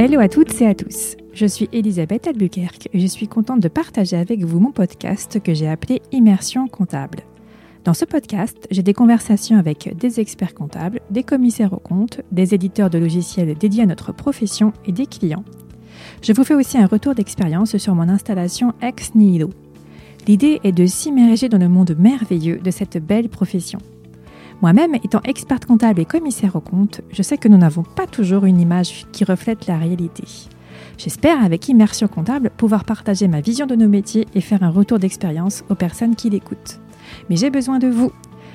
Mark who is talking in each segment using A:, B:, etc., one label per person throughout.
A: Hello à toutes et à tous. Je suis Elisabeth Albuquerque et je suis contente de partager avec vous mon podcast que j'ai appelé Immersion comptable. Dans ce podcast, j'ai des conversations avec des experts comptables, des commissaires aux comptes, des éditeurs de logiciels dédiés à notre profession et des clients. Je vous fais aussi un retour d'expérience sur mon installation ex nihilo. L'idée est de s'immerger dans le monde merveilleux de cette belle profession. Moi-même, étant experte comptable et commissaire aux comptes, je sais que nous n'avons pas toujours une image qui reflète la réalité. J'espère, avec Immersion Comptable, pouvoir partager ma vision de nos métiers et faire un retour d'expérience aux personnes qui l'écoutent. Mais j'ai besoin de vous.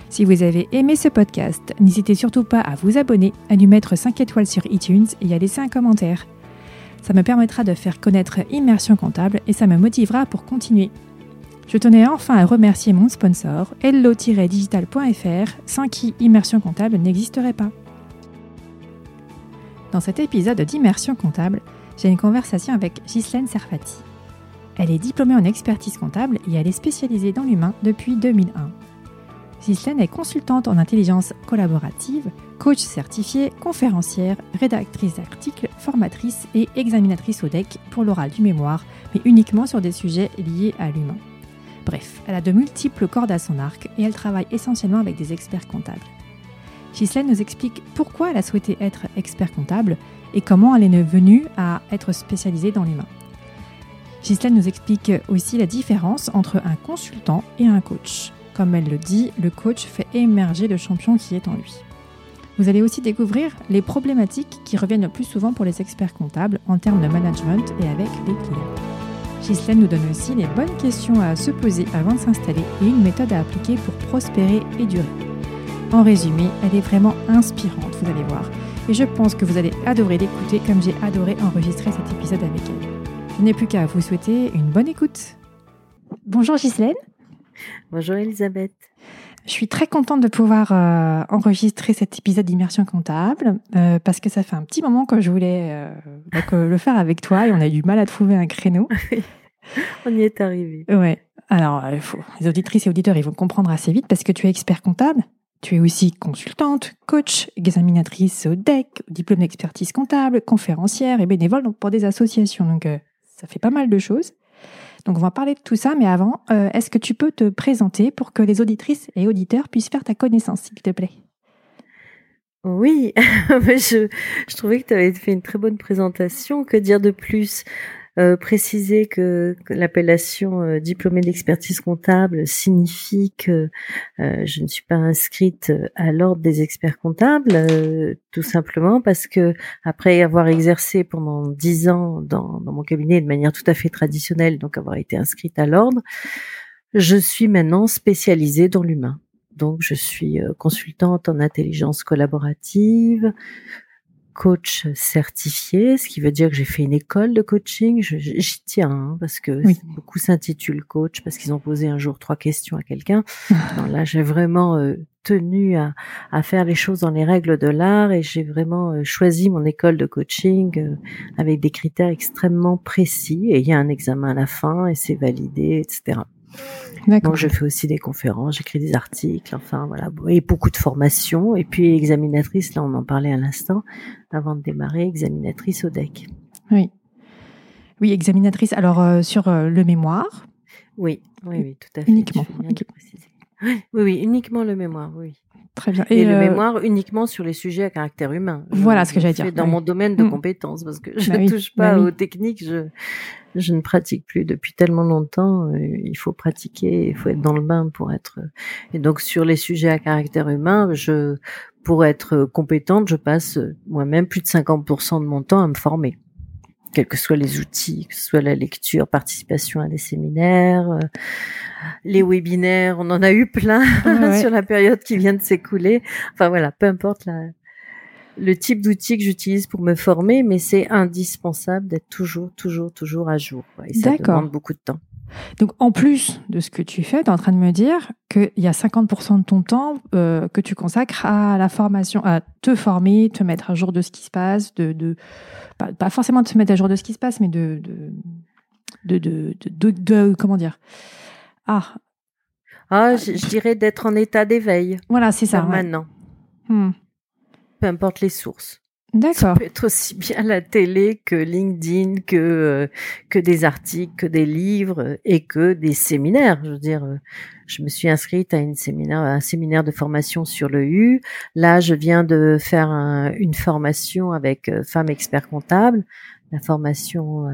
A: Si vous avez aimé ce podcast, n'hésitez surtout pas à vous abonner, à lui mettre 5 étoiles sur iTunes et à laisser un commentaire. Ça me permettra de faire connaître Immersion Comptable et ça me motivera pour continuer. Je tenais enfin à remercier mon sponsor, hello-digital.fr, sans qui Immersion Comptable n'existerait pas. Dans cet épisode d'Immersion Comptable, j'ai une conversation avec Ghislaine Serfati. Elle est diplômée en expertise comptable et elle est spécialisée dans l'humain depuis 2001. Ghislaine est consultante en intelligence collaborative, coach certifiée, conférencière, rédactrice d'articles, formatrice et examinatrice au DEC pour l'oral du mémoire, mais uniquement sur des sujets liés à l'humain. Bref, elle a de multiples cordes à son arc et elle travaille essentiellement avec des experts comptables. Ghislaine nous explique pourquoi elle a souhaité être expert comptable et comment elle est venue à être spécialisée dans l'humain. Ghislaine nous explique aussi la différence entre un consultant et un coach. Comme elle le dit, le coach fait émerger le champion qui est en lui. Vous allez aussi découvrir les problématiques qui reviennent le plus souvent pour les experts comptables en termes de management et avec les clients. Ghislaine nous donne aussi les bonnes questions à se poser avant de s'installer et une méthode à appliquer pour prospérer et durer. En résumé, elle est vraiment inspirante, vous allez voir. Et je pense que vous allez adorer l'écouter comme j'ai adoré enregistrer cet épisode avec elle. Je n'ai plus qu'à vous souhaiter une bonne écoute. Bonjour Ghislaine.
B: Bonjour Elisabeth.
A: Je suis très contente de pouvoir euh, enregistrer cet épisode d'immersion comptable euh, parce que ça fait un petit moment que je voulais euh, donc, le faire avec toi et on a eu du mal à trouver un créneau.
B: on y est arrivé.
A: Ouais. Alors, faut, les auditrices et auditeurs, ils vont comprendre assez vite parce que tu es expert comptable. Tu es aussi consultante, coach, examinatrice au DEC, diplôme d'expertise comptable, conférencière et bénévole donc pour des associations. Donc, ça fait pas mal de choses. Donc on va parler de tout ça, mais avant, euh, est-ce que tu peux te présenter pour que les auditrices et auditeurs puissent faire ta connaissance, s'il te plaît?
B: Oui, je, je trouvais que tu avais fait une très bonne présentation. Que dire de plus? Euh, préciser que, l'appellation euh, diplômée d'expertise comptable signifie que euh, je ne suis pas inscrite à l'ordre des experts comptables, tout simplement parce que après avoir exercé pendant dix ans dans mon cabinet de manière tout à fait traditionnelle, donc avoir été inscrite à l'ordre, je suis maintenant spécialisée dans l'humain. Donc, je suis consultante en intelligence collaborative, coach certifié, ce qui veut dire que j'ai fait une école de coaching. J'y tiens hein, parce que beaucoup s'intitulent coach parce qu'ils ont posé un jour trois questions à quelqu'un. là, j'ai vraiment euh, tenu à, à, faire les choses dans les règles de l'art et j'ai vraiment euh, choisi mon école de coaching euh, avec des critères extrêmement précis et il y a un examen à la fin et c'est validé, etc. Donc je fais aussi des conférences, j'écris des articles, enfin voilà, et beaucoup de formations. Et puis examinatrice, là on en parlait à l'instant, avant de démarrer, examinatrice au DEC.
A: Oui, oui, examinatrice. Alors euh, sur euh, le mémoire.
B: Oui, oui, oui, tout à fait.
A: Uniquement.
B: Oui, oui, uniquement le mémoire, oui.
A: Très bien.
B: Et, le euh, mémoire uniquement sur les sujets à caractère humain.
A: Voilà ce que j'allais dire.
B: Dans mon domaine de mm. compétences, parce que je bah ne touche pas bah aux techniques, je, je ne pratique plus depuis tellement longtemps. Euh, il faut pratiquer, il faut être dans le bain pour être. Et donc sur les sujets à caractère humain, je, pour être compétente, je passe moi-même plus de 50% de mon temps à me former quels que soient les outils, que ce soit la lecture, participation à des séminaires, euh, les webinaires, on en a eu plein sur la période qui vient de s'écouler. Enfin voilà, peu importe la, le type d'outil que j'utilise pour me former, mais c'est indispensable d'être toujours, toujours, toujours à jour. Et ça demande beaucoup de temps.
A: Donc, en plus de ce que tu fais, tu es en train de me dire qu'il y a 50% de ton temps euh, que tu consacres à la formation, à te former, te mettre à jour de ce qui se passe, de, de pas, forcément de te mettre à jour de ce qui se passe, mais de, de, de, de, de comment dire?
B: Ah, ah je, dirais d'être en état d'éveil.
A: Voilà, c'est ça.
B: Maintenant. Hmm peu importe les sources.
A: D'accord. Ça
B: peut être aussi bien la télé que LinkedIn, que euh, que des articles, que des livres et que des séminaires. Je veux dire, euh, je me suis inscrite à une séminaire, un séminaire de formation sur le U. Là, je viens de faire une formation avec euh, femmes experts comptables, la formation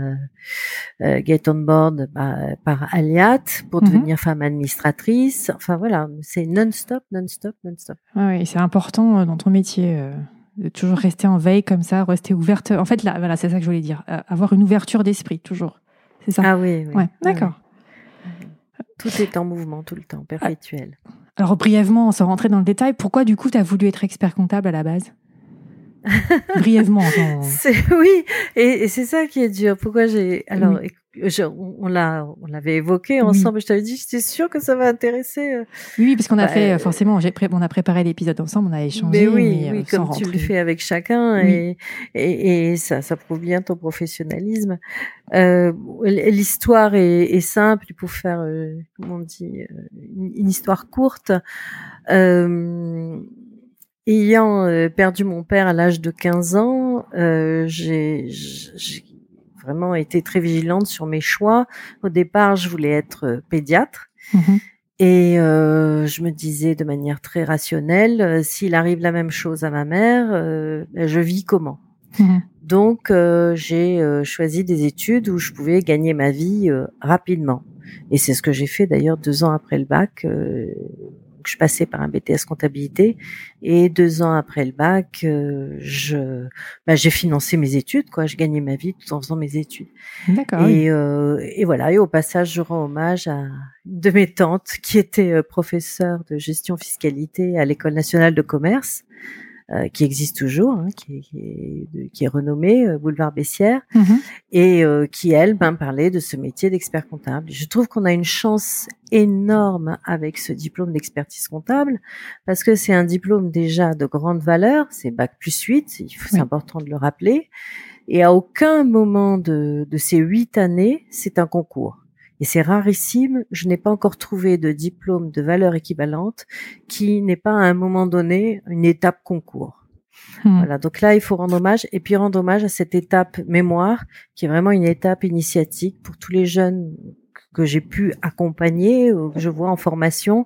B: Get on Board bah, par Aliat pour mhm. devenir femme administratrice. Enfin voilà, c'est non-stop, non-stop, non-stop.
A: oui, c'est important dans ton métier de toujours rester en veille comme ça, rester ouverte. En fait, là, voilà, c'est ça que je voulais dire. Euh, avoir une ouverture d'esprit, toujours. C'est ça
B: Ah oui, oui.
A: Ouais, d'accord.
B: Tout est en mouvement tout le temps, perpétuel.
A: Alors, brièvement, sans rentrer dans le détail, pourquoi du coup tu as voulu être expert comptable à la base? Brièvement.
B: Oui, et, c'est ça qui est dur. Pourquoi j'ai. Alors, on l'a, on l'avait évoqué ensemble. Je t'avais dit, j'étais sûre que ça va intéresser. Euh,
A: oui, parce qu'on a bah, fait, euh, forcément, j'ai on a préparé l'épisode ensemble, on a échangé.
B: Mais oui, oui, euh, comme tu le fais avec chacun, et, et, ça, ça prouve bien ton professionnalisme. Euh, L'histoire est, est, simple, pour faire, comment on dit, une, histoire courte. Euh, ayant perdu mon père à l'âge de 15 ans, euh, j'ai vraiment été très vigilante sur mes choix. Au départ, je voulais être euh, pédiatre. Mhm. Et euh, je me disais de manière très rationnelle, euh, s'il arrive la même chose à ma mère, ben, je vis comment? Mhm. Donc j'ai choisi des études où je pouvais gagner ma vie rapidement. Et c'est ce que j'ai fait d'ailleurs deux ans après le bac je passais par un BTS comptabilité et deux ans après le bac, euh, je, bah, j'ai financé mes études, quoi. Je gagnais ma vie tout en faisant mes études.
A: D'accord.
B: Et, euh, et voilà. Et au passage, je rends hommage à une de mes tantes qui était euh, professeure de gestion fiscalité à l'école nationale de commerce qui existe toujours, hein, qui, qui, est, qui, est, renommée euh, Boulevard Bessières, mhm. et euh, qui elle ben parlait de ce métier d'expert comptable. Je trouve qu'on a une chance énorme avec ce diplôme d'expertise comptable parce que c'est un diplôme déjà de grande valeur, c'est bac plus 8, c'est important de le rappeler, et à aucun moment de, de ces huit années c'est un concours et c'est rarissime, je n'ai pas encore trouvé de diplôme de valeur équivalente qui n'est pas à un moment donné une étape concours. Hmm. Voilà, donc là, il faut rendre hommage et puis rendre hommage à cette étape mémoire qui est vraiment une étape initiatique pour tous les jeunes que j'ai pu accompagner, ou que je vois en formation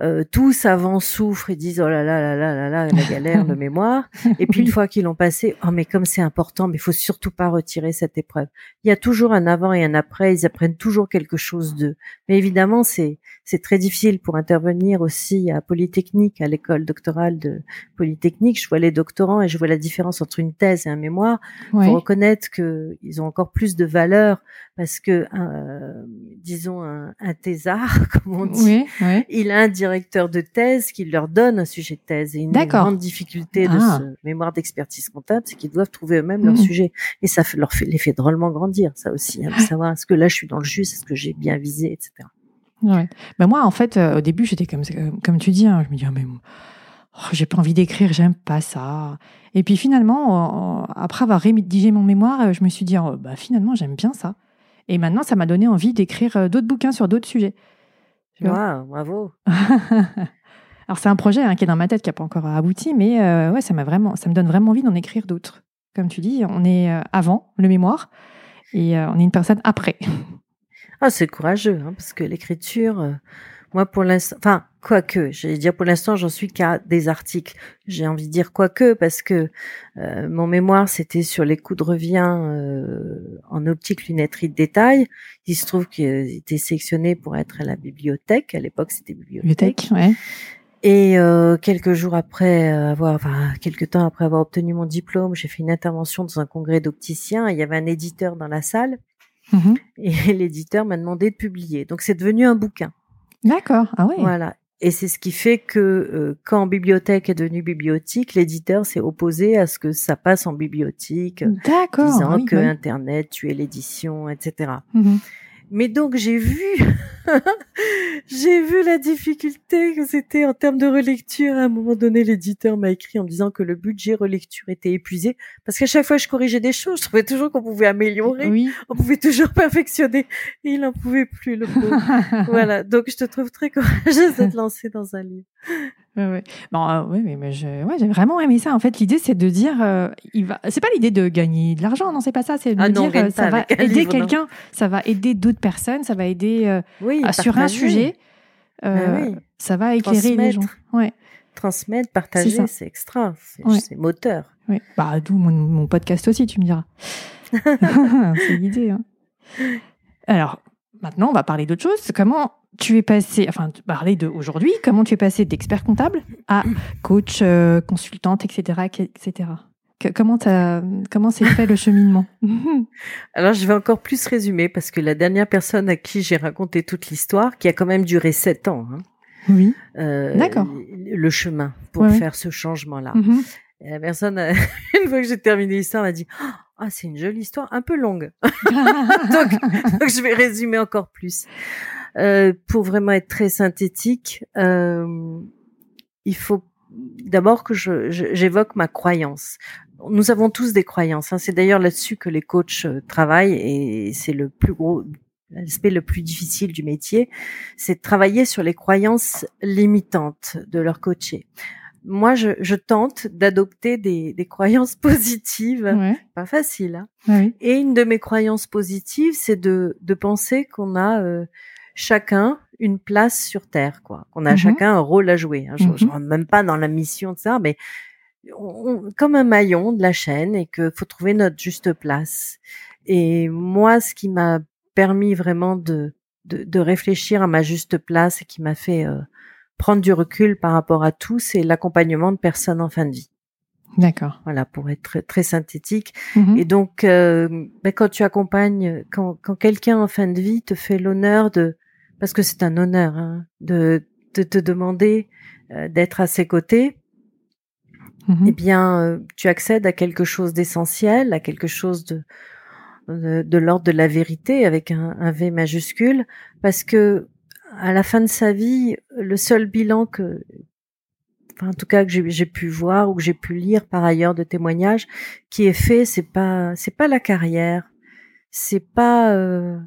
B: euh, tous avant souffrent et disent oh là là là là là là la galère de mémoire. Et puis une fois qu'ils l'ont passé oh mais comme c'est important mais il faut surtout pas retirer cette épreuve. Il y a toujours un avant et un après. Ils apprennent toujours quelque chose d'eux. Mais évidemment c'est c'est très difficile pour intervenir aussi à Polytechnique à l'école doctorale de Polytechnique je vois les doctorants et je vois la différence entre une thèse et un mémoire pour reconnaître que ils ont encore plus de valeur parce que euh, disons un, un thésard comme on dit il a un directeur de thèse qui leur donne un sujet de thèse. Et une grande difficulté de ah. ce mémoire d'expertise comptable, c'est qu'ils doivent trouver eux-mêmes leur mmh. sujet. Et ça leur fait, les fait drôlement grandir, ça aussi, hein, de savoir est-ce que là je suis dans le juste, est-ce que j'ai bien visé, etc.
A: Ouais. Ben moi, en fait, euh, au début, j'étais comme, comme tu dis, hein, je me dis, ah, mais oh, j'ai pas envie d'écrire, j'aime pas ça. Et puis finalement, après avoir rédigé mon mémoire, euh, je me suis dit, oh, bah, finalement, j'aime bien ça. Et maintenant, ça m'a donné envie d'écrire euh, d'autres bouquins sur d'autres sujets.
B: Wow, bravo.
A: Alors c'est un projet hein, qui est dans ma tête qui n'a pas encore abouti, mais euh, ouais, ça m'a vraiment, ça me donne vraiment envie d'en écrire d'autres. Comme tu dis, on est avant le mémoire et on est une personne après.
B: Ah, c'est courageux, hein, parce que l'écriture, moi, pour l'instant, enfin, quoique, j'allais dire pour l'instant, j'en suis qu'à des articles. J'ai envie de dire quoique, parce que euh, mon mémoire, c'était sur les coûts de revient euh, en optique lunetterie de détail. Il se trouve qu'il était sélectionné pour être à la bibliothèque. À l'époque, c'était bibliothèque.
A: ouais.
B: Et euh, quelques jours après avoir, enfin quelques temps après avoir obtenu mon diplôme, j'ai fait une intervention dans un congrès d'opticiens. Il y avait un éditeur dans la salle, mm-hmm. et l'éditeur m'a demandé de publier. Donc c'est devenu un bouquin.
A: D'accord. Ah oui.
B: Voilà. Et c'est ce qui fait que euh, quand bibliothèque est devenue bibliothèque, l'éditeur s'est opposé à ce que ça passe en bibliothèque, disant que Internet tuait l'édition, etc. Mais donc j'ai vu, j'ai vu la difficulté que c'était en termes de relecture. À un moment donné, l'éditeur m'a écrit en me disant que le budget relecture était épuisé parce qu'à chaque fois je corrigeais des choses, je trouvais toujours qu'on pouvait améliorer,
A: oui.
B: on pouvait toujours perfectionner. Et il n'en pouvait plus le voilà. Donc je te trouve très courageuse de te lancer dans un livre.
A: Ouais, Bon, euh, oui, mais je, ouais, j'ai vraiment aimé ça. En fait, l'idée, c'est de dire, euh, il va. C'est pas l'idée de gagner de l'argent, non, c'est pas ça. C'est de
B: Ah non, on
A: dire,
B: gagne
A: euh, ça va
B: avec un
A: aider
B: livre, non.
A: quelqu'un, ça va aider d'autres personnes, ça va aider euh,
B: Oui,
A: à- sur un
B: partager,
A: sujet. euh,
B: Ben oui.
A: Ça va écairer les gens.
B: Transmettre.
A: Ouais,
B: Transmettre, partager,
A: ça.
B: c'est extra, c'est
A: Ouais.
B: c'est moteur.
A: ouais. Bah, d'où mon, mon podcast aussi, tu me diras. c'est l'idée. hein. Alors, maintenant, on va parler d'autre chose. Comment tu es passé, enfin, parler de aujourd'hui, comment tu es passé d'expert comptable à coach, euh, consultante, etc., etc. Que- comment comment s'est fait le cheminement?
B: Alors, je vais encore plus résumer parce que la dernière personne à qui j'ai raconté toute l'histoire, qui a quand même duré sept ans, hein,
A: Oui.
B: euh,
A: D'accord.
B: le chemin pour
A: Ouais, ouais.
B: faire ce changement-là.
A: Mhm.
B: Et la personne, une fois que j'ai terminé l'histoire, m'a dit Ah, c'est une jolie histoire, un peu longue. Donc, je vais résumer encore plus. Euh, pour vraiment être très synthétique, euh, il faut d'abord que j'évoque ma croyance. Nous avons tous des croyances. hein. C'est d'ailleurs là-dessus que les coachs euh, travaillent et c'est le plus gros l'aspect le plus difficile du métier, c'est de travailler sur les croyances limitantes de leur coaché. Moi, je, je tente d'adopter des, des croyances positives.
A: ouais.
B: Pas facile, hein.
A: Oui.
B: Et une de mes croyances positives, c'est de, de penser qu'on a euh, chacun une place sur Terre, quoi. Qu'on a
A: Mhm.
B: chacun un rôle à jouer. Hein. Je, je
A: Mhm.
B: rentre même pas dans la mission de ça, mais on- on- comme un maillon de la chaîne et qu'il faut trouver notre juste place. Et moi, ce qui m'a permis vraiment de, de, de réfléchir à ma juste place et qui m'a fait euh, prendre du recul par rapport à tout, c'est l'accompagnement de personnes en fin de vie.
A: D'accord.
B: Voilà, pour être très, très synthétique.
A: Mhm.
B: Et donc, euh, ben, quand tu accompagnes, quand, quand quelqu'un en fin de vie te fait l'honneur de, parce que c'est un honneur, hein, de, de te demander euh, d'être à ses côtés,
A: Mhm.
B: eh bien, euh, tu accèdes à quelque chose d'essentiel, à quelque chose de, de, de l'ordre de la vérité avec un, un V majuscule, parce que à la fin de sa vie, le seul bilan que, enfin, en tout cas que j'ai j'ai pu voir ou que j'ai pu lire par ailleurs de témoignages, qui est fait, c'est pas, c'est pas la carrière, c'est pas, euh,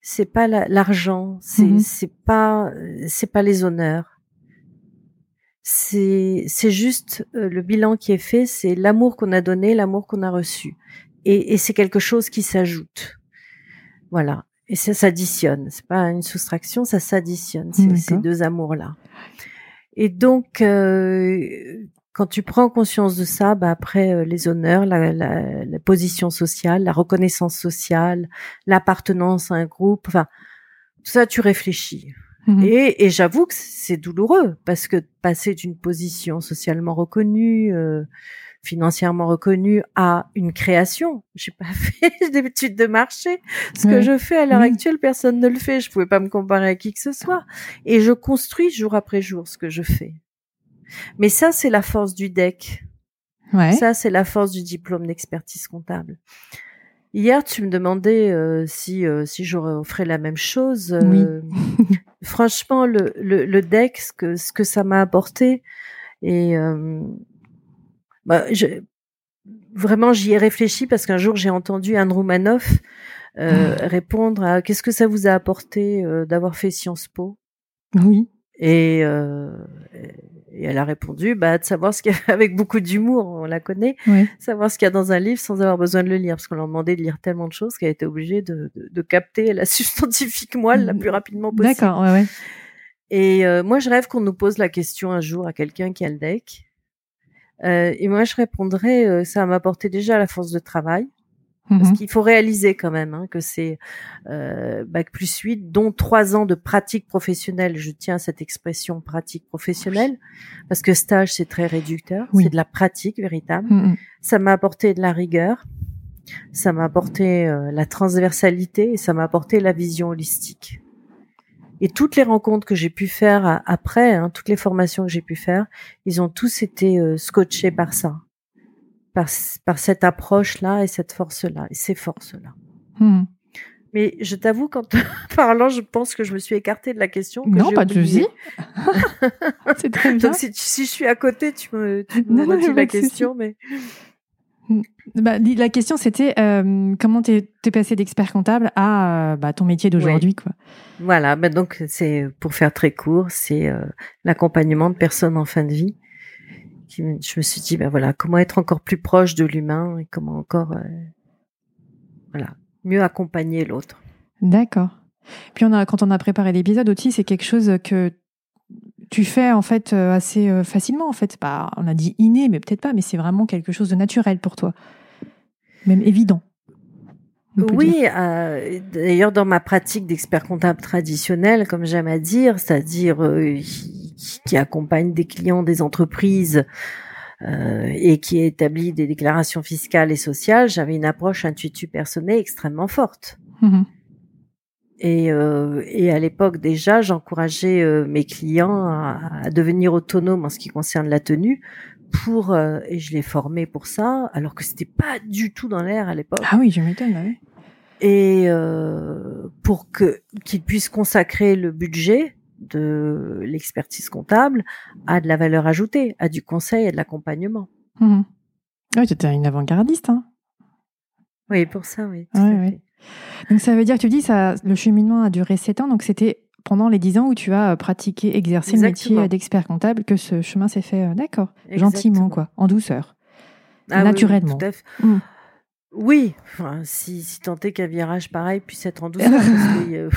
B: c'est pas la- l'argent, c'est c'est pas, c'est pas les honneurs c'est c'est juste euh, le bilan qui est fait, c'est l'amour qu'on a donné, l'amour qu'on a reçu, et, et c'est quelque chose qui s'ajoute. Voilà, et ça s'additionne. C'est pas une soustraction, ça s'additionne. Ces deux amours-là. Et donc, euh, quand tu prends conscience de ça, bah après euh, les honneurs, la, la, la position sociale, la reconnaissance sociale, l'appartenance à un groupe, enfin tout ça, tu réfléchis.
A: Mhm.
B: Et, et j'avoue que c'est douloureux parce que passer d'une position socialement reconnue, euh, financièrement reconnue, à une création, j'ai pas fait d'études de marché. Ce
A: Ouais.
B: que je fais à l'heure
A: Oui.
B: actuelle, personne ne le fait. Je pouvais pas me comparer à qui que ce soit. Et je construis jour après jour ce que je fais. Mais ça, c'est la force du deck.
A: Ouais.
B: Ça, c'est la force du diplôme d'expertise comptable. Hier, tu me demandais euh, si euh, si j'aurais la même chose. euh, franchement, le, le, le deck, ce que ce que ça m'a apporté, et euh, bah, je, vraiment, j'y ai réfléchi parce qu'un jour, j'ai entendu Anne Roumanoff euh, répondre à qu'est-ce que ça vous a apporté euh, d'avoir fait Sciences Po?
A: Oui.
B: et, euh, et elle a répondu, bah, de savoir ce qu'il y a, avec beaucoup d'humour, on la connaît, savoir ce qu'il y a dans un livre sans avoir besoin de le lire, parce qu'on leur demandait de lire tellement de choses qu'elle était obligée de, de, de capter la substantifique moelle la plus rapidement possible.
A: D'accord. Ouais, ouais.
B: Et euh, moi, je rêve qu'on nous pose la question un jour à quelqu'un qui a le deck. Euh, et moi, je répondrais, euh, ça m'a apporté déjà la force de travail. Parce
A: Mhm.
B: qu'il faut réaliser quand même hein, que c'est euh, bac plus 8, dont trois ans de pratique professionnelle. Je tiens à cette expression pratique professionnelle, parce que stage, c'est très réducteur.
A: Oui.
B: C'est de la pratique véritable. Ça m'a apporté de la rigueur, ça m'a apporté euh, la transversalité et ça m'a apporté la vision holistique. Et toutes les rencontres que j'ai pu faire a- après, hein, toutes les formations que j'ai pu faire, ils ont tous été euh, scotchés par ça, par, cette approche-là et cette force-là, et ces forces-là.
A: Mhm.
B: Mais je t'avoue, quand parlant, je pense que je me suis écartée de la question. que
A: Non, pas de souci. C'est très bien.
B: Donc si, si je suis à côté, tu me, tu me
A: Non,
B: redis la question, mais
A: Bah, la question c'était euh, comment t'es es passé d'expert comptable à euh, bah, ton métier d'aujourd'hui quoi.
B: Voilà, bah donc c'est pour faire très court, c'est euh, l'accompagnement de personnes en fin de vie. Qui, je me suis dit ben voilà comment être encore plus proche de l'humain et comment encore voilà mieux accompagner l'autre.
A: D'accord. Puis on a quand on a préparé l'épisode aussi c'est quelque chose que tu fais en fait assez facilement en fait. On a dit inné, mais peut-être pas, mais c'est vraiment quelque chose de naturel pour toi même évident.
B: Oui, euh, d'ailleurs dans ma pratique d'expert comptable traditionnel, comme j'aime à dire, c'est-à-dire euh, qui, accompagne des clients des entreprises euh, et qui établit des déclarations fiscales et sociales, j'avais une approche intuitive personnelle extrêmement forte. Mmh et, et, à l'époque déjà, j'encourageais mes clients à, à, devenir autonomes en ce qui concerne la tenue pour euh, et je l'ai formé pour ça, alors que c'était pas du tout dans l'air à l'époque.
A: Ah oui, je m'étonne. Oui.
B: Et euh, pour que qu'il puisse consacrer le budget de l'expertise comptable à de la valeur ajoutée, à du conseil et de l'accompagnement.
A: Mmh. Oui, tu étais une avant-gardiste. Hein.
B: Oui, pour ça, oui.
A: Donc ça veut dire, tu dis, ça, le cheminement a duré sept ans, donc c'était pendant les dix ans où tu as pratiqué, exercé le métier d'expert comptable que ce chemin s'est fait, euh, d'accord, gentiment, quoi, en douceur, ah naturellement.
B: Oui, oui, enfin, si, si tant est qu'un virage pareil puisse être en douceur, parce que euh,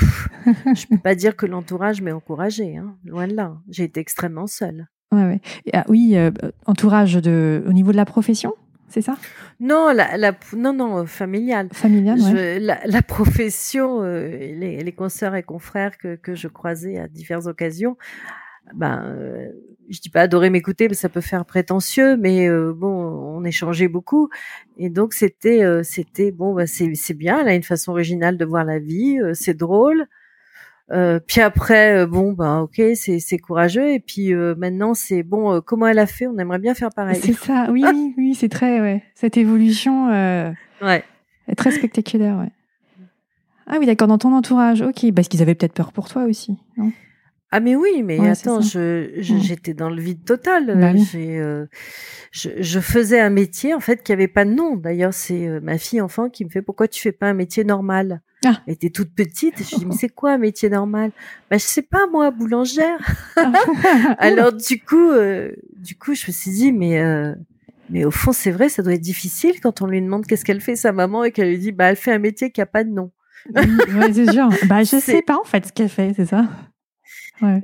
B: je peux pas dire que l'entourage m'a encouragé, hein, loin de là. J'ai été extrêmement seule.
A: Ouais, ouais. Ah, oui, euh, entourage de, au niveau de la profession c'est ça?
B: Non, la, la, non, non, familiale.
A: Familiale,
B: la, la, profession, euh, les, les consoeurs et confrères que, que je croisais à diverses occasions, ben, euh, je dis pas adorer m'écouter, mais ça peut faire prétentieux, mais euh, bon, on échangeait beaucoup, et donc c'était, euh, c'était bon, bah, c'est, c'est bien, elle a une façon originale de voir la vie, c'est drôle. Euh, puis après, euh, bon, bah ok, c'est c'est courageux. Et puis euh, maintenant, c'est bon. comment elle a fait? On aimerait bien faire pareil.
A: C'est ça. Oui, oui, oui, c'est très ouais. Cette évolution.
B: ouais.
A: Est très spectaculaire. Ouais. Ah oui, d'accord. Dans ton entourage, ok. Parce qu'ils avaient peut-être peur pour toi aussi, non?
B: Ah mais oui, mais attends, je, j'étais dans le vide total. Bah J'ai, je, je, faisais un métier en fait qui avait pas de nom. D'ailleurs, c'est ma fille enfant qui me fait pourquoi tu fais pas un métier normal? Ah. Elle était toute petite. Et je dis, mais c'est quoi un métier normal? Bah, je sais pas, moi, boulangère. Alors, du coup, euh, du coup, je me suis dit, mais, euh, mais au fond, c'est vrai, ça doit être difficile quand on lui demande qu'est-ce qu'elle fait, sa maman, et qu'elle lui dit, bah, elle fait un métier qui a pas de nom.
A: oui, c'est sûr. Bah, je sais pas, en fait, ce qu'elle fait, c'est ça?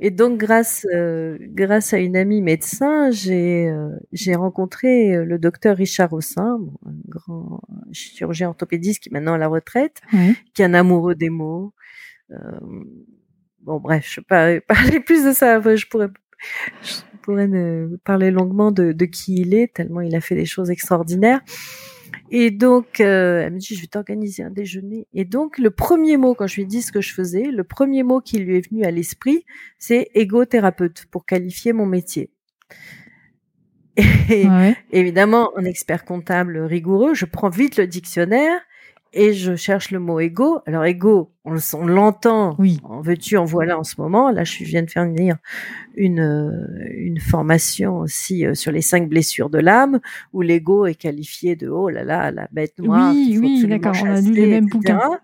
B: Et donc grâce euh, grâce à une amie médecin, j'ai euh, j'ai rencontré euh, le docteur Richard Rossin, un grand chirurgien orthopédiste qui est maintenant à la retraite, qui est un amoureux des mots. bon bref, je vais pas parler plus de ça. Je pourrais je pourrais parler longuement de, de qui il est tellement il a fait des choses extraordinaires. Et donc, euh, elle me dit, je vais t'organiser un déjeuner. Et donc, le premier mot, quand je lui ai dit ce que je faisais, le premier mot qui lui est venu à l'esprit, c'est égothérapeute pour qualifier mon métier. Et évidemment, en expert comptable rigoureux, je prends vite le dictionnaire et je cherche le mot ego. Alors ego, on, l'entend.
A: Oui.
B: En veux-tu, en voilà en ce moment. Là, je viens de faire une une, euh, une formation aussi euh, sur les cinq blessures de l'âme, où l'ego est qualifié de oh là là, la bête noire.
A: Oui, oui, d'accord. On a lu les mêmes bouquins.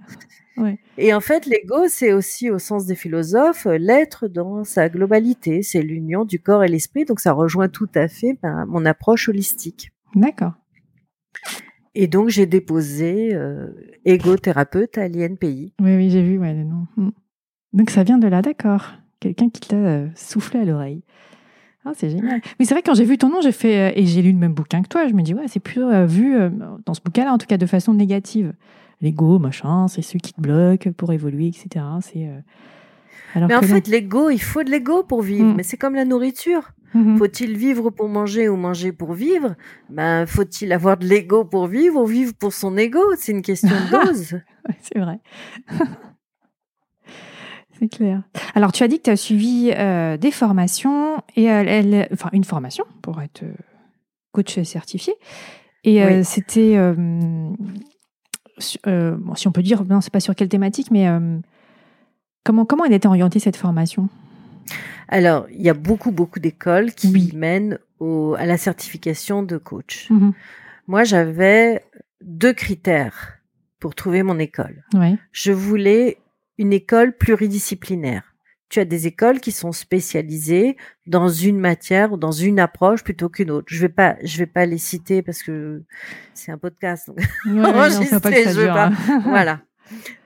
B: Et en fait, l'ego, c'est aussi, au sens des philosophes, l'être dans sa globalité. C'est l'union du corps et l'esprit. Donc, ça rejoint tout à fait ben, mon approche holistique.
A: D'accord.
B: Et donc, j'ai déposé euh, égothérapeute à l'INPI.
A: Oui, oui, j'ai vu, ouais, non. Hmm. Donc, ça vient de là, d'accord. Quelqu'un qui t'a euh, soufflé à l'oreille. Ah, c'est génial. Mais c'est vrai, quand j'ai vu ton nom, j'ai fait, euh, et j'ai lu le même bouquin que toi, je me dis, ouais, c'est plus euh, vu, dans ce bouquin-là, en tout cas, de façon négative. L'ego, machin, c'est ceux qui te bloquent pour évoluer, etc. C'est.
B: mais en fait, l'ego, il faut de l'ego pour vivre. Hmm. Mais c'est comme la nourriture. Mhm. Faut-il vivre pour manger ou manger pour vivre? Ben, faut-il avoir de l'ego pour vivre ou vivre pour son ego? C'est une question de dose.
A: c'est vrai. c'est clair. Alors, tu as dit que tu as suivi euh, des formations et elle, enfin une formation pour être euh, coach certifié. Et euh, c'était, si on peut dire, non, c'est pas sur quelle thématique, mais comment comment elle était orientée cette formation?
B: Alors, il y a beaucoup, beaucoup d'écoles qui mènent au, à la certification de coach.
A: Mhm.
B: moi j'avais deux critères pour trouver mon école.
A: Ouais.
B: Je voulais une école pluridisciplinaire. Tu as des écoles qui sont spécialisées dans une matière ou dans une approche plutôt qu'une autre. Je vais pas, je vais pas les citer parce que c'est un podcast. donc
A: Ouais, non, pas que ça
B: je veux
A: dure,
B: pas.
A: hein.
B: voilà.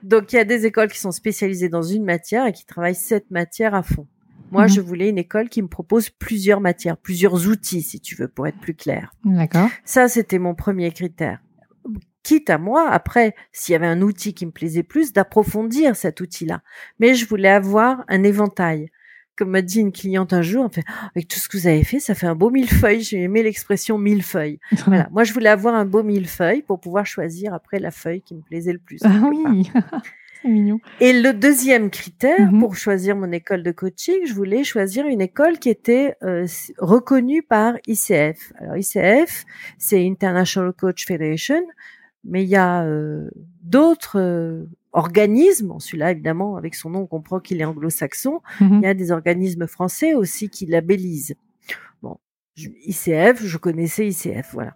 B: Donc il y a des écoles qui sont spécialisées dans une matière et qui travaillent cette matière à fond. Moi,
A: Mhm.
B: je voulais une école qui me propose plusieurs matières, plusieurs outils, si tu veux, pour être plus clair.
A: D'accord.
B: Ça, c'était mon premier critère. Quitte à moi, après, s'il y avait un outil qui me plaisait plus, d'approfondir cet outil-là. Mais je voulais avoir un éventail. Comme m'a dit une cliente un jour, fait, Ah, avec tout ce que vous avez fait, ça fait un beau millefeuille. J'ai aimé l'expression millefeuille. Voilà. Moi, je voulais avoir un beau millefeuille pour pouvoir choisir après la feuille qui me plaisait le plus.
A: Ah oui, c'est mignon.
B: Et le deuxième critère
A: Mhm.
B: pour choisir mon école de coaching, je voulais choisir une école qui était euh, reconnue par ICF. Alors ICF, c'est International Coach Federation, mais il y a euh, d'autres euh, organismes. Celui-là, évidemment, avec son nom, on comprend qu'il est anglo-saxon.
A: Mhm.
B: Il y a des organismes français aussi qui labellisent. Bon, ICF, je connaissais ICF, voilà.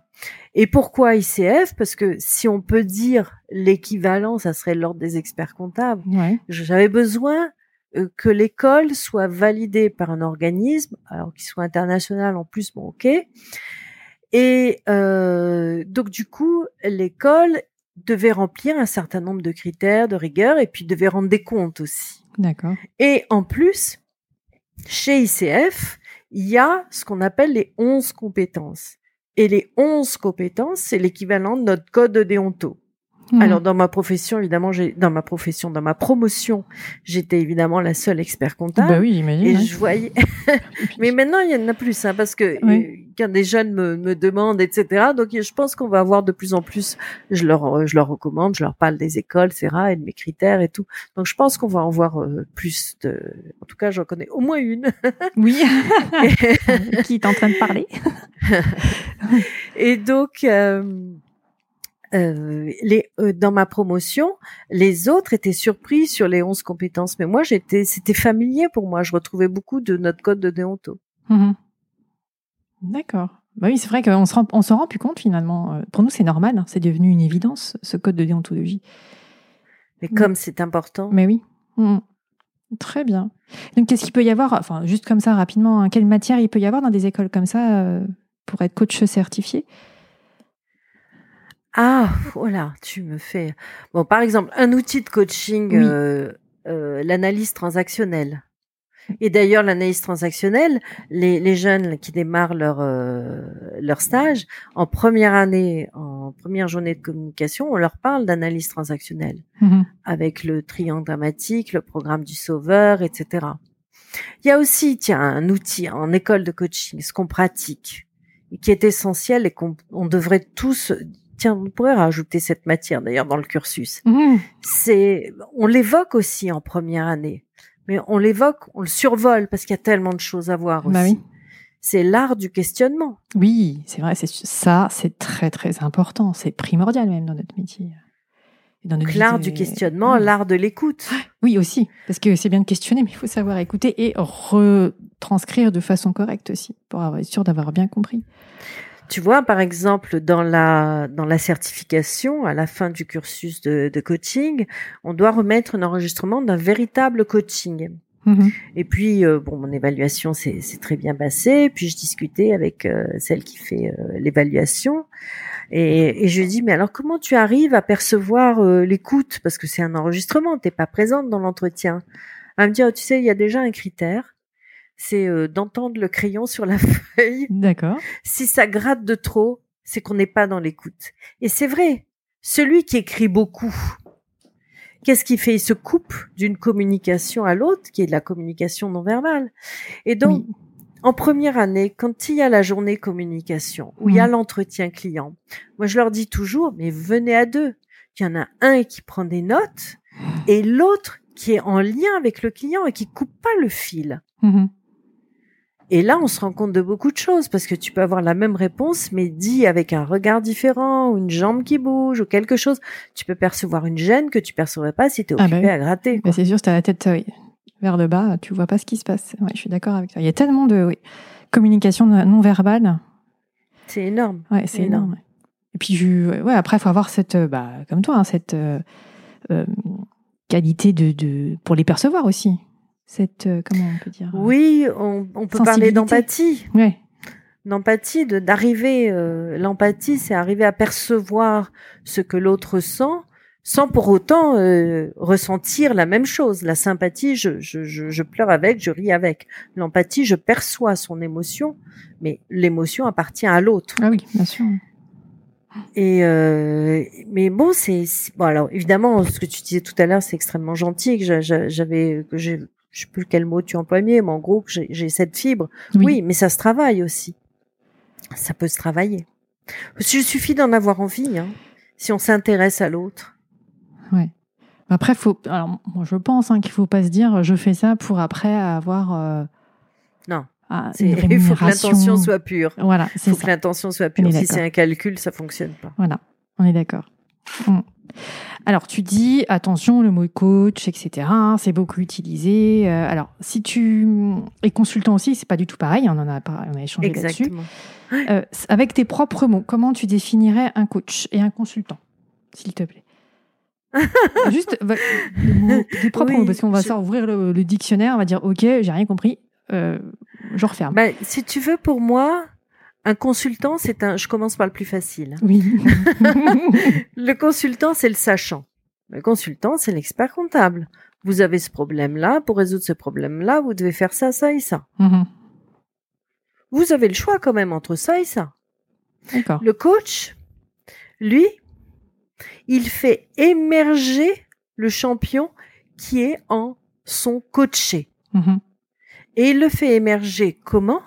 B: Et pourquoi ICF Parce que si on peut dire l'équivalent, ça serait l'ordre des experts comptables.
A: Ouais.
B: J'avais besoin euh, que l'école soit validée par un organisme, alors qu'il soit international en plus, bon ok. Et euh, donc du coup, l'école devait remplir un certain nombre de critères, de rigueur, et puis devait rendre des comptes aussi.
A: D'accord.
B: Et en plus, chez ICF, il y a ce qu'on appelle les 11 compétences. Et les 11 compétences, c'est l'équivalent de notre code de déonto.
A: Mhm.
B: Alors dans ma profession, évidemment, j'ai dans ma profession, dans ma promotion, j'étais évidemment la seule expert comptable.
A: bah oui, j'imagine.
B: Et
A: ouais.
B: je voyais. Mais maintenant, il y en a plus, hein, parce que
A: Oui.
B: euh, quand des jeunes me, me demandent, etc. Donc, je pense qu'on va avoir de plus en plus. Je leur, je leur recommande, je leur parle des écoles, etc. et de mes critères et tout. Donc, je pense qu'on va en voir euh, plus de. En tout cas, j'en connais au moins une.
A: Oui. Qui est en train de parler
B: Et donc, euh, euh, les, euh, dans ma promotion, les autres étaient surpris sur les 11 compétences, mais moi, j'étais, c'était familier pour moi. Je retrouvais beaucoup de notre code de déonto.
A: Mhm. D'accord. Bah oui, c'est vrai qu'on se rend, on s'en rend plus compte finalement. Euh, Pour nous, c'est normal. hein. C'est devenu une évidence, ce code de déontologie.
B: Mais
A: Mm.
B: comme c'est important,
A: Mais oui. Mhm. Très bien. Donc, qu'est-ce qu'il peut y avoir, enfin, juste comme ça, rapidement, hein, quelle matière il peut y avoir dans des écoles comme ça euh, pour être coach certifié?
B: Ah, voilà, tu me fais. Bon, par exemple, un outil de coaching,
A: Oui.
B: euh, euh, l'analyse transactionnelle. Et d'ailleurs, l'analyse transactionnelle, les, les jeunes qui démarrent leur euh, leur stage en première année, en première journée de communication, on leur parle d'analyse transactionnelle
A: Mhm.
B: avec le triangle dramatique, le programme du sauveur, etc. Il y a aussi, tiens, un outil en école de coaching, ce qu'on pratique, et qui est essentiel et qu'on on devrait tous, tiens, on pourrait rajouter cette matière d'ailleurs dans le cursus.
A: Mhm.
B: C'est, on l'évoque aussi en première année, mais on l'évoque, on le survole parce qu'il y a tellement de choses à voir aussi.
A: Bah oui.
B: C'est l'art du questionnement.
A: Oui, c'est vrai, c'est ça, c'est très très important, c'est primordial même dans notre métier. Et dans notre
B: Donc,
A: vie
B: L'art
A: de-
B: du questionnement,
A: Ouais.
B: l'art de l'écoute.
A: Oui, aussi, parce que c'est bien de questionner, mais il faut savoir écouter et retranscrire de façon correcte aussi, pour être sûr d'avoir bien compris.
B: Tu vois, par exemple, dans la dans la certification, à la fin du cursus de, de coaching, on doit remettre un enregistrement d'un véritable coaching.
A: Mhm.
B: Et puis, euh, bon, mon évaluation s'est très bien passée. Puis je discutais avec euh, celle qui fait euh, l'évaluation, et, et je lui dis, mais alors comment tu arrives à percevoir l'écoute? Parce que c'est un enregistrement, t'es pas présente dans l'entretien. Elle me dit, oh, tu sais, il y a déjà un critère, c'est euh, d'entendre le crayon sur la feuille
A: D'accord.
B: si ça gratte de trop, c'est qu'on n'est pas dans l'écoute. Et c'est vrai, celui qui écrit beaucoup, qu'est-ce qu'il fait? Il se coupe d'une communication à l'autre, qui est de la communication non verbale. Et donc,
A: Oui.
B: en première année, quand il y a la journée communication, où il y a
A: Mhm.
B: l'entretien client, moi je leur dis toujours, mais venez à deux. Il y en a un qui prend des notes et l'autre qui est en lien avec le client et qui coupe pas le fil.
A: Mhm.
B: Et là, on se rend compte de beaucoup de choses parce que tu peux avoir la même réponse, mais dit avec un regard différent, ou une jambe qui bouge, ou quelque chose. Tu peux percevoir une gêne que tu percevrais pas si tu es
A: Ah
B: occupé
A: bah oui.
B: à gratter.
A: Bah, c'est sûr, si tu as la tête euh, vers le bas, tu vois pas ce qui se passe. Ouais, je suis d'accord avec toi. Il y a tellement de oui, communication non verbale.
B: C'est énorme.
A: Ouais, c'est
B: Énorme.
A: énorme. ouais. Et puis, je, ouais, après, il faut avoir cette, euh, bah, comme toi, hein, cette euh, euh, qualité de, de, pour les percevoir aussi. Cette, euh, comment on peut dire
B: Oui, on, on peut parler d'empathie.
A: Ouais.
B: L'empathie, de- d'arriver, euh, l'empathie, c'est arriver à percevoir ce que l'autre sent sans pour autant euh, ressentir la même chose. La sympathie, je, je, je, je pleure avec, je ris avec. L'empathie, je perçois son émotion, mais l'émotion appartient à l'autre.
A: Ah oui, bien sûr.
B: Et euh, mais bon, c'est bon alors évidemment ce que tu disais tout à l'heure, c'est extrêmement gentil que j'a- j'a- j'avais que j'ai je sais plus quel mot tu employais, mais en gros que j'ai cette fibre. Oui. mais ça se travaille aussi. Ça peut se travailler. Il suffit d'en avoir envie, hein, si on s'intéresse à l'autre.
A: Après, faut. Alors, moi, je pense hein, qu'il faut pas se dire, je fais ça pour après avoir. euh,
B: Non,
A: ah,
B: Il faut que l'intention soit pure.
A: Voilà,
B: Il faut que l'intention soit pure. Si c'est un calcul, ça fonctionne pas.
A: Voilà, on est d'accord. Mm. Alors, tu dis, attention, le mot coach, etc., hein, c'est beaucoup utilisé. Euh, alors, si tu es consultant aussi, c'est pas du tout pareil, on en a, on a échangé là-dessus. Euh, avec tes propres mots, comment tu définirais un coach et un consultant, s'il te plaît? Juste tes propres
B: Oui,
A: mots, parce qu'on va
B: je-
A: ouvrir le, le dictionnaire, on va dire, ok, j'ai rien compris, euh, je referme.
B: Ben, si tu veux, pour moi, un consultant, c'est un. Je commence par le plus facile.
A: Oui.
B: Le consultant, c'est le sachant. Le consultant, c'est l'expert comptable. Vous avez ce problème-là. Pour résoudre ce problème-là, vous devez faire ça, ça et ça.
A: Mhm.
B: Vous avez le choix quand même entre ça et ça.
A: D'accord.
B: Le coach, lui, il fait émerger le champion qui est en son coaché.
A: Mhm.
B: Et il le fait émerger comment?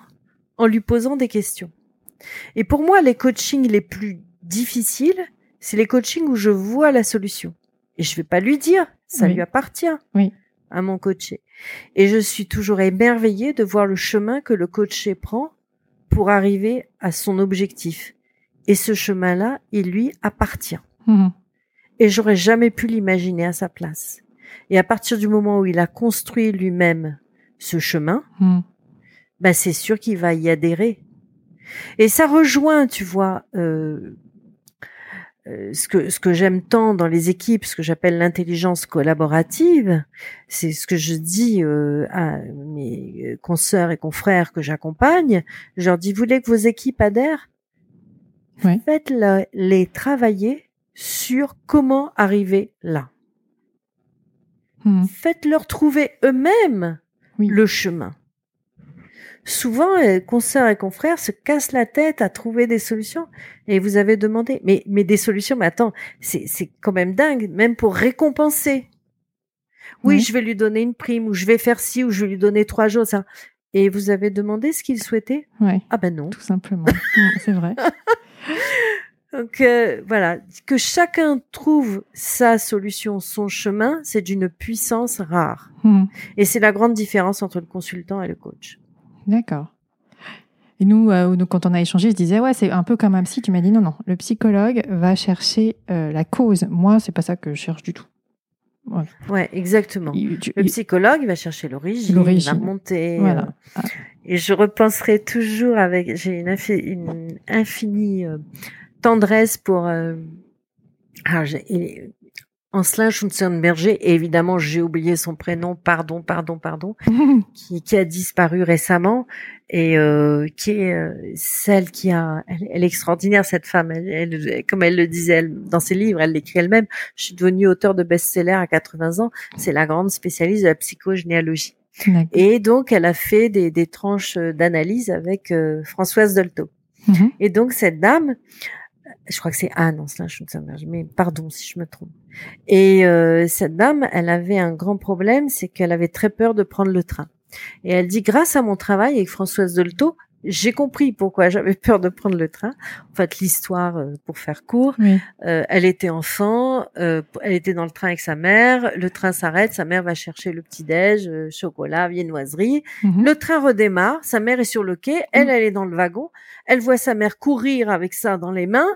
B: En lui posant des questions. Et pour moi, les coachings les plus difficiles, c'est les coachings où je vois la solution. Et je vais pas lui dire, ça
A: Oui.
B: lui appartient
A: Oui.
B: à mon coaché. Et je suis toujours émerveillée de voir le chemin que le coaché prend pour arriver à son objectif. Et ce chemin-là, il lui appartient.
A: Mhm.
B: Et j'aurais jamais pu l'imaginer à sa place. Et à partir du moment où il a construit lui-même ce chemin, bah c'est sûr qu'il va y adhérer. Et ça rejoint, tu vois, euh, euh, ce que ce que j'aime tant dans les équipes, ce que j'appelle l'intelligence collaborative, c'est ce que je dis euh, à mes consoeurs et confrères que j'accompagne. Je leur dis, vous voulez que vos équipes adhèrent?
A: Ouais.
B: Faites-les travailler sur comment arriver là.
A: Mhm.
B: Faites-leur trouver eux-mêmes
A: Oui.
B: le chemin. Souvent, les consoeurs et confrères se cassent la tête à trouver des solutions. Et vous avez demandé, mais, mais des solutions, mais attends, c'est, c'est quand même dingue, même pour récompenser. Oui, je vais lui donner une prime, ou je vais faire ci, ou je vais lui donner trois jours, ça. Et vous avez demandé ce qu'il souhaitait?
A: Ouais,
B: Ah ben non.
A: tout simplement. C'est vrai.
B: Donc euh, voilà, que chacun trouve sa solution, son chemin, c'est d'une puissance rare.
A: Mhm.
B: Et c'est la grande différence entre le consultant et le coach.
A: D'accord. Et nous, euh, nous, quand on a échangé, je disais, ouais, c'est un peu comme un psy. Tu m'as dit, non, non, le psychologue va chercher euh, la cause. Moi, c'est pas ça que je cherche du tout.
B: Ouais, exactement.
A: Il- tu-
B: Le
A: il-
B: psychologue, il va chercher l'origine,
A: L'origine.
B: la remontée.
A: Voilà.
B: euh, et je repenserai toujours avec, j'ai une, infi- une infinie euh, tendresse pour, euh, ah, j'ai- il- Ancelin Schunzenberger, et évidemment, j'ai oublié son prénom, pardon, pardon, pardon, qui, qui a disparu récemment et euh, qui est euh, celle qui a, elle, elle est extraordinaire cette femme. Elle, elle- comme elle le disait elle, dans ses livres, elle l'écrit elle-même. Je suis devenue auteur de best-seller à 80 ans. C'est la grande spécialiste de la psychogénéalogie. Et donc, elle a fait des, des tranches d'analyse avec euh, Françoise Dolto.
A: Mhm.
B: Et donc, cette dame, je crois que c'est Anne Schutzenberg, mais pardon si je me trompe. Et euh, cette dame, elle avait un grand problème, c'est qu'elle avait très peur de prendre le train. Et elle dit, grâce à mon travail avec Françoise Dolto, j'ai compris pourquoi j'avais peur de prendre le train. En fait, l'histoire, euh, pour faire court,
A: Oui.
B: euh, elle était enfant, euh, elle était dans le train avec sa mère, le train s'arrête, sa mère va chercher le petit-déj, euh, chocolat, viennoiserie,
A: Mhm.
B: le train redémarre, sa mère est sur le quai, elle, elle est dans le wagon, elle voit sa mère courir avec ça dans les mains,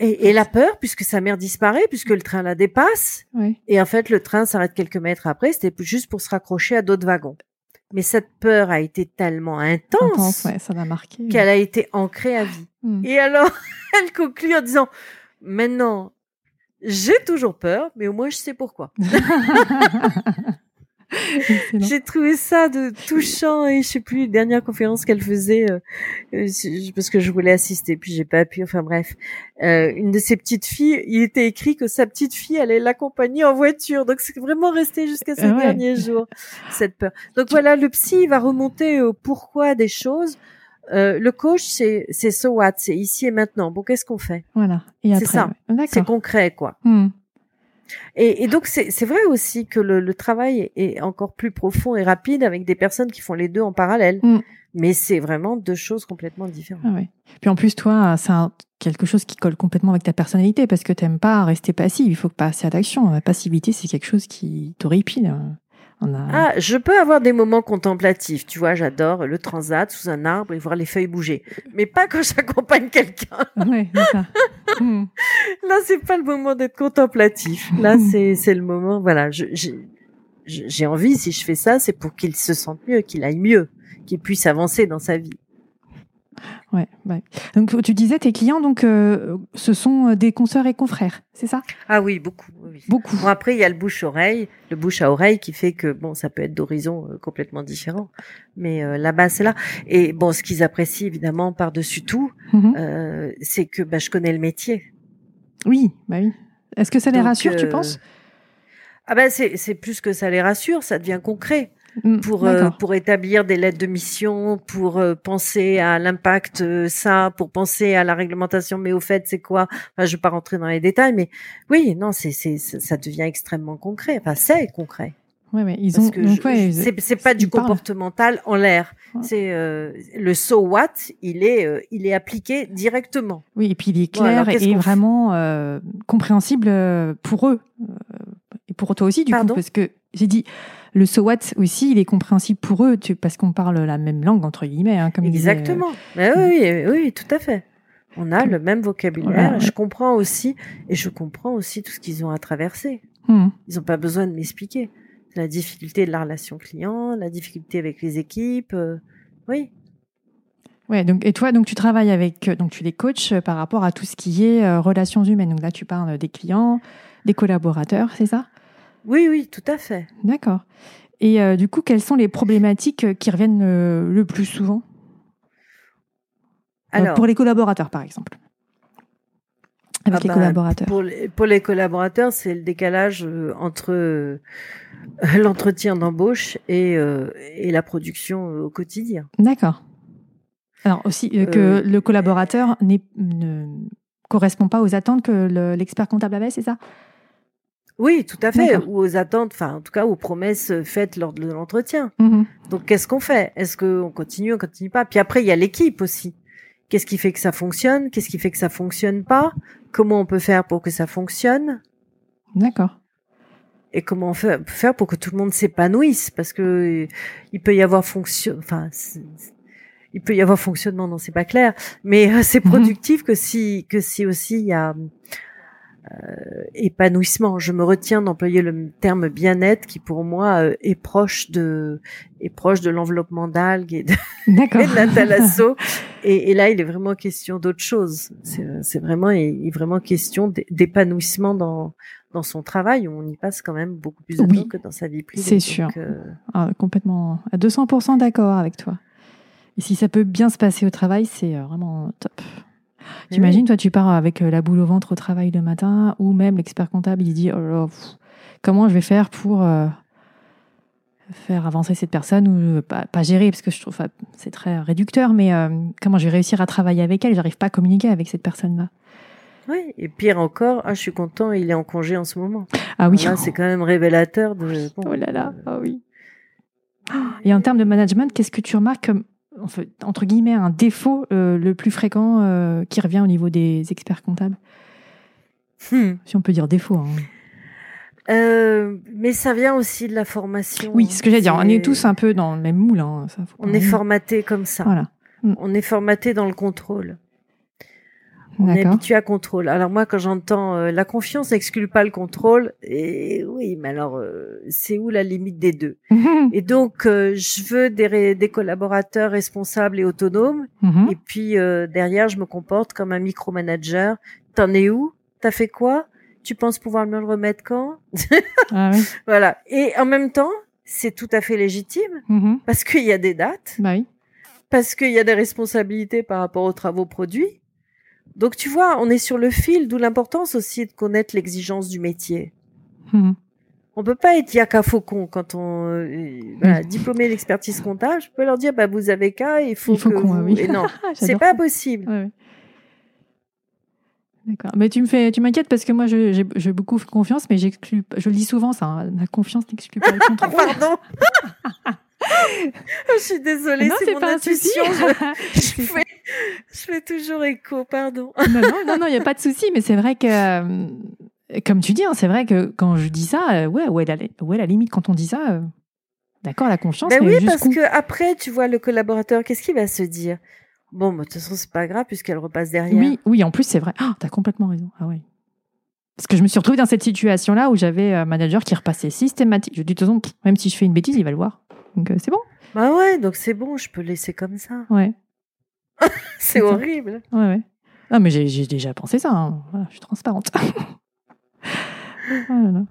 B: et, et la peur, puisque sa mère disparaît, puisque le train la dépasse,
A: Oui.
B: et en fait, le train s'arrête quelques mètres après, c'était juste pour se raccrocher à d'autres wagons. Mais cette peur a été tellement intense
A: Intense, ouais, ça m'a marqué.
B: qu'elle a été ancrée à vie.
A: Hmm.
B: Et alors, elle conclut en disant, maintenant, j'ai toujours peur, mais au moins je sais pourquoi. J'ai trouvé ça de touchant et je sais plus dernière conférence qu'elle faisait euh, euh, parce que je voulais assister puis j'ai pas pu enfin bref euh, une de ses petites filles il était écrit que sa petite fille allait l'accompagner en voiture donc c'est vraiment resté jusqu'à ces
A: Ah ouais.
B: derniers jours cette peur donc voilà le psy va remonter au pourquoi des choses Euh, le coach c'est c'est so what c'est ici et maintenant bon qu'est-ce qu'on fait?
A: Voilà.
B: C'est ça.
A: ouais.
B: c'est concret quoi
A: Hmm.
B: Et, et donc c'est vrai aussi que le, le travail est encore plus profond et rapide avec des personnes qui font les deux en parallèle.
A: Mm.
B: Mais c'est vraiment deux choses complètement différentes.
A: Ah ouais. Puis en plus, toi, c'est quelque chose qui colle complètement avec ta personnalité parce que t'aimes pas rester passive. Il faut passer à l'action. La passivité, c'est quelque chose qui t'horripile. On a...
B: Ah, je peux avoir des moments contemplatifs. Tu vois, j'adore le transat sous un arbre et voir les feuilles bouger. Mais pas quand j'accompagne quelqu'un.
A: C'est ça. Hmm.
B: Là, c'est pas le moment d'être contemplatif. Là, c'est c'est le moment. Voilà, j'ai envie. Si je fais ça, c'est pour qu'il se sente mieux, qu'il aille mieux, qu'il puisse avancer dans sa vie.
A: Ouais, ouais. Donc tu disais tes clients, donc euh, ce sont des consoeurs et confrères, c'est ça?
B: Ah oui, beaucoup. oui.
A: Beaucoup.
B: Bon, après, il y a le bouche-oreille, le bouche à oreille qui fait que, bon, ça peut être d'horizons euh, complètement différents. Mais euh, là-bas, c'est là. Et bon, ce qu'ils apprécient, évidemment, par-dessus tout,
A: Mhm.
B: euh, c'est que bah, je connais le métier.
A: Oui, bah oui. Est-ce que ça les
B: Donc,
A: rassure, tu
B: euh,
A: penses?
B: Ah ben, c'est c'est plus que ça les rassure, ça devient concret.
A: Hmm,
B: Pour, euh, pour établir des lettres de mission, pour euh, penser à l'impact, euh, ça, pour penser à la réglementation, mais au fait, c'est quoi? Enfin, Je vais pas rentrer dans les détails, mais oui, non, c'est c'est ça devient extrêmement concret. Enfin, c'est concret.
A: Ouais, ouais. Ils
B: Parce
A: ont.
B: que
A: donc,
B: je-
A: ouais,
B: je- c'est c'est pas du
A: parlent.
B: comportemental en l'air.
A: Ouais.
B: C'est euh, le so what, il est euh, il est appliqué directement.
A: Oui, et puis il est
B: alors,
A: clair et vraiment euh, compréhensible euh, pour eux. Euh, Et pour toi aussi, du
B: Pardon?
A: coup, parce que j'ai dit, le so what aussi, il est compréhensible pour eux, tu, parce qu'on parle la même langue, entre guillemets. Hein, comme disait, euh,
B: Exactement. Mais oui, oui, oui, tout à fait. On a le même vocabulaire.
A: Ouais.
B: Je comprends aussi et je comprends aussi tout ce qu'ils ont à traverser.
A: hmm.
B: Ils n'ont pas besoin de m'expliquer. La difficulté de la relation client, la difficulté avec les équipes. euh, oui.
A: Ouais, donc, et toi, donc tu travailles avec, euh, donc tu les coaches euh, par rapport à tout ce qui est euh, relations humaines. Donc là, tu parles des clients, des collaborateurs, c'est ça?
B: Oui, oui, tout à fait.
A: D'accord. Et euh, du coup, quelles sont les problématiques euh, qui reviennent euh, le plus souvent?
B: Alors,
A: Pour les collaborateurs, par exemple. Avec
B: Ah
A: les
B: bah,
A: collaborateurs.
B: Pour les, pour les collaborateurs, c'est le décalage entre l'entretien d'embauche et, euh, et la production au quotidien.
A: D'accord. Alors aussi que le collaborateur ne correspond pas aux attentes que le- l'expert comptable avait, c'est ça?
B: Oui, tout à fait. Ou aux attentes, enfin, en tout cas, aux promesses faites lors de l'entretien.
A: Mhm.
B: Donc, qu'est-ce qu'on fait? Est-ce qu'on continue, on continue pas? Puis après, il y a l'équipe aussi. Qu'est-ce qui fait que ça fonctionne? Qu'est-ce qui fait que ça fonctionne pas? Comment on peut faire pour que ça fonctionne?
A: D'accord.
B: Et comment on peut faire pour que tout le monde s'épanouisse? Parce que euh, il peut y avoir fonction, enfin, il peut y avoir fonctionnement, non, c'est pas clair. Mais euh, c'est
A: Mhm.
B: productif que si que si aussi il y a euh, épanouissement. Je me retiens d'employer le terme bien-être qui pour moi euh, est proche de est proche de l'enveloppement d'algues et de, de. Et, et là, il est vraiment question d'autre chose. C'est vraiment il est vraiment question d'é- d'épanouissement dans dans son travail. où On y passe quand même beaucoup plus de
A: Oui,
B: temps que dans sa vie privée.
A: c'est sûr.
B: euh,
A: Ah, complètement à 200% d'accord avec toi. Et si ça peut bien se passer au travail, c'est euh, vraiment top. T'imagines, toi, tu pars avec euh, la boule au ventre au travail le matin, ou même l'expert comptable, il se dit, oh pff, comment je vais faire pour euh, faire avancer cette personne, ou euh, pas, pas gérer, parce que je trouve enfin, c'est très réducteur, mais euh, comment je vais réussir à travailler avec elle? J'arrive pas à communiquer avec cette personne-là.
B: Oui, et pire encore, ah, je suis content, il est en congé en ce moment.
A: Ah oui.
B: C'est quand même révélateur de. bon,
A: Oh là là, ah oui. Et en termes de management, qu'est-ce que tu remarques comme, entre guillemets, un défaut euh, le plus fréquent euh, qui revient au niveau des experts comptables
B: hmm.
A: Si on peut dire défaut. hein.
B: Euh, mais ça vient aussi de la formation.
A: Oui, ce que j'allais dire. On est tous un peu dans le même moule. hein, ça, faut
B: On est formaté comme ça.
A: Voilà.
B: On est formaté dans le contrôle. On est habitué à contrôle. Alors moi, quand j'entends euh, la confiance n'exclut pas le contrôle, et oui, mais alors euh, c'est où la limite des deux? Et donc, euh, je veux des, des collaborateurs responsables et autonomes,
A: Mhm.
B: et puis euh, derrière, je me comporte comme un micromanager. T'en es où? T'as fait quoi? Tu penses pouvoir me le remettre quand?
A: Ah oui.
B: Voilà. Et en même temps, c'est tout à fait légitime
A: Mhm.
B: parce qu'il y a des dates,
A: Bah oui.
B: parce qu'il y a des responsabilités par rapport aux travaux produits. Donc tu vois, on est sur le fil, d'où l'importance aussi de connaître l'exigence du métier.
A: Mhm.
B: On peut pas être yaka faucon quand on euh, voilà, diplômé d'expertise comptable. Je peux leur dire bah vous avez qu'à, il faut
A: Il faut
B: que
A: qu'on-
B: vous...
A: oui.
B: Et non,
A: Ah,
B: c'est pas
A: ça.
B: possible.
A: Ouais, ouais. D'accord. Mais tu me fais, tu m'inquiètes parce que moi, j'ai beaucoup confiance, mais j'exclus. Je le dis souvent, ça. hein, la confiance n'exclut pas le
B: Ah,
A: contrôle.
B: pardon. je suis désolée, c'est mon
A: pas
B: intuition. Je, je fais, je fais toujours écho, pardon.
A: non, non, non, il n'y a pas de souci, mais c'est vrai que, euh, comme tu dis, hein, c'est vrai que quand je dis ça, euh, ouais, ouais, la, ouais, la limite quand on dit ça, euh, d'accord, la confiance,
B: Ben
A: mais
B: oui, parce que après, tu vois le collaborateur, qu'est-ce qu'il va se dire? Bon, bah, de toute façon, c'est pas grave puisqu'elle repasse derrière.
A: Oui, oui, en plus, c'est vrai. Ah, t'as complètement raison. Ah ouais. Parce que je me suis retrouvée dans cette situation-là où j'avais un manager qui repassait systématique. Je dis, de toute façon, même si je fais une bêtise, il va le voir. Donc, euh, c'est bon.
B: Bah ouais, donc c'est bon, je peux laisser comme ça.
A: Ouais,
B: C'est horrible.
A: ouais, ouais. Ah, mais j'ai déjà pensé ça. hein. Voilà, je suis transparente. Oh.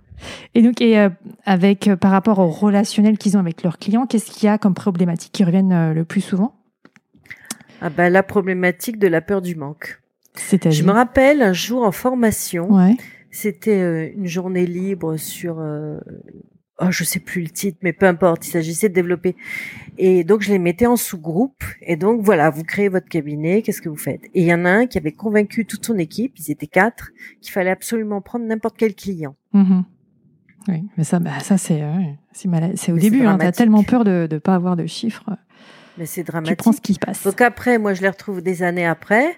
A: Et donc, et, euh, avec, euh, par rapport au relationnel qu'ils ont avec leurs clients, qu'est-ce qu'il y a comme problématiques qui reviennent euh, le plus souvent?
B: Ah bah la problématique de la peur du manque. Je me rappelle un jour en formation,
A: Ouais.
B: c'était une journée libre sur oh je sais plus le titre mais peu importe, il s'agissait de développer et donc je les mettais en sous-groupe et donc voilà, vous créez votre cabinet, qu'est-ce que vous faites? Et il y en a un qui avait convaincu toute son équipe, ils étaient quatre, qu'il fallait absolument prendre n'importe quel client.
A: Mhm. Oui, mais ça, bah, ça c'est euh, ouais, c'est au
B: Mais
A: début, hein, t'as tellement peur de ne pas avoir de chiffres.
B: Mais c'est
A: Tu
B: dramatique.
A: prends ce qui se passe.
B: Donc après, moi, je les retrouve des années après,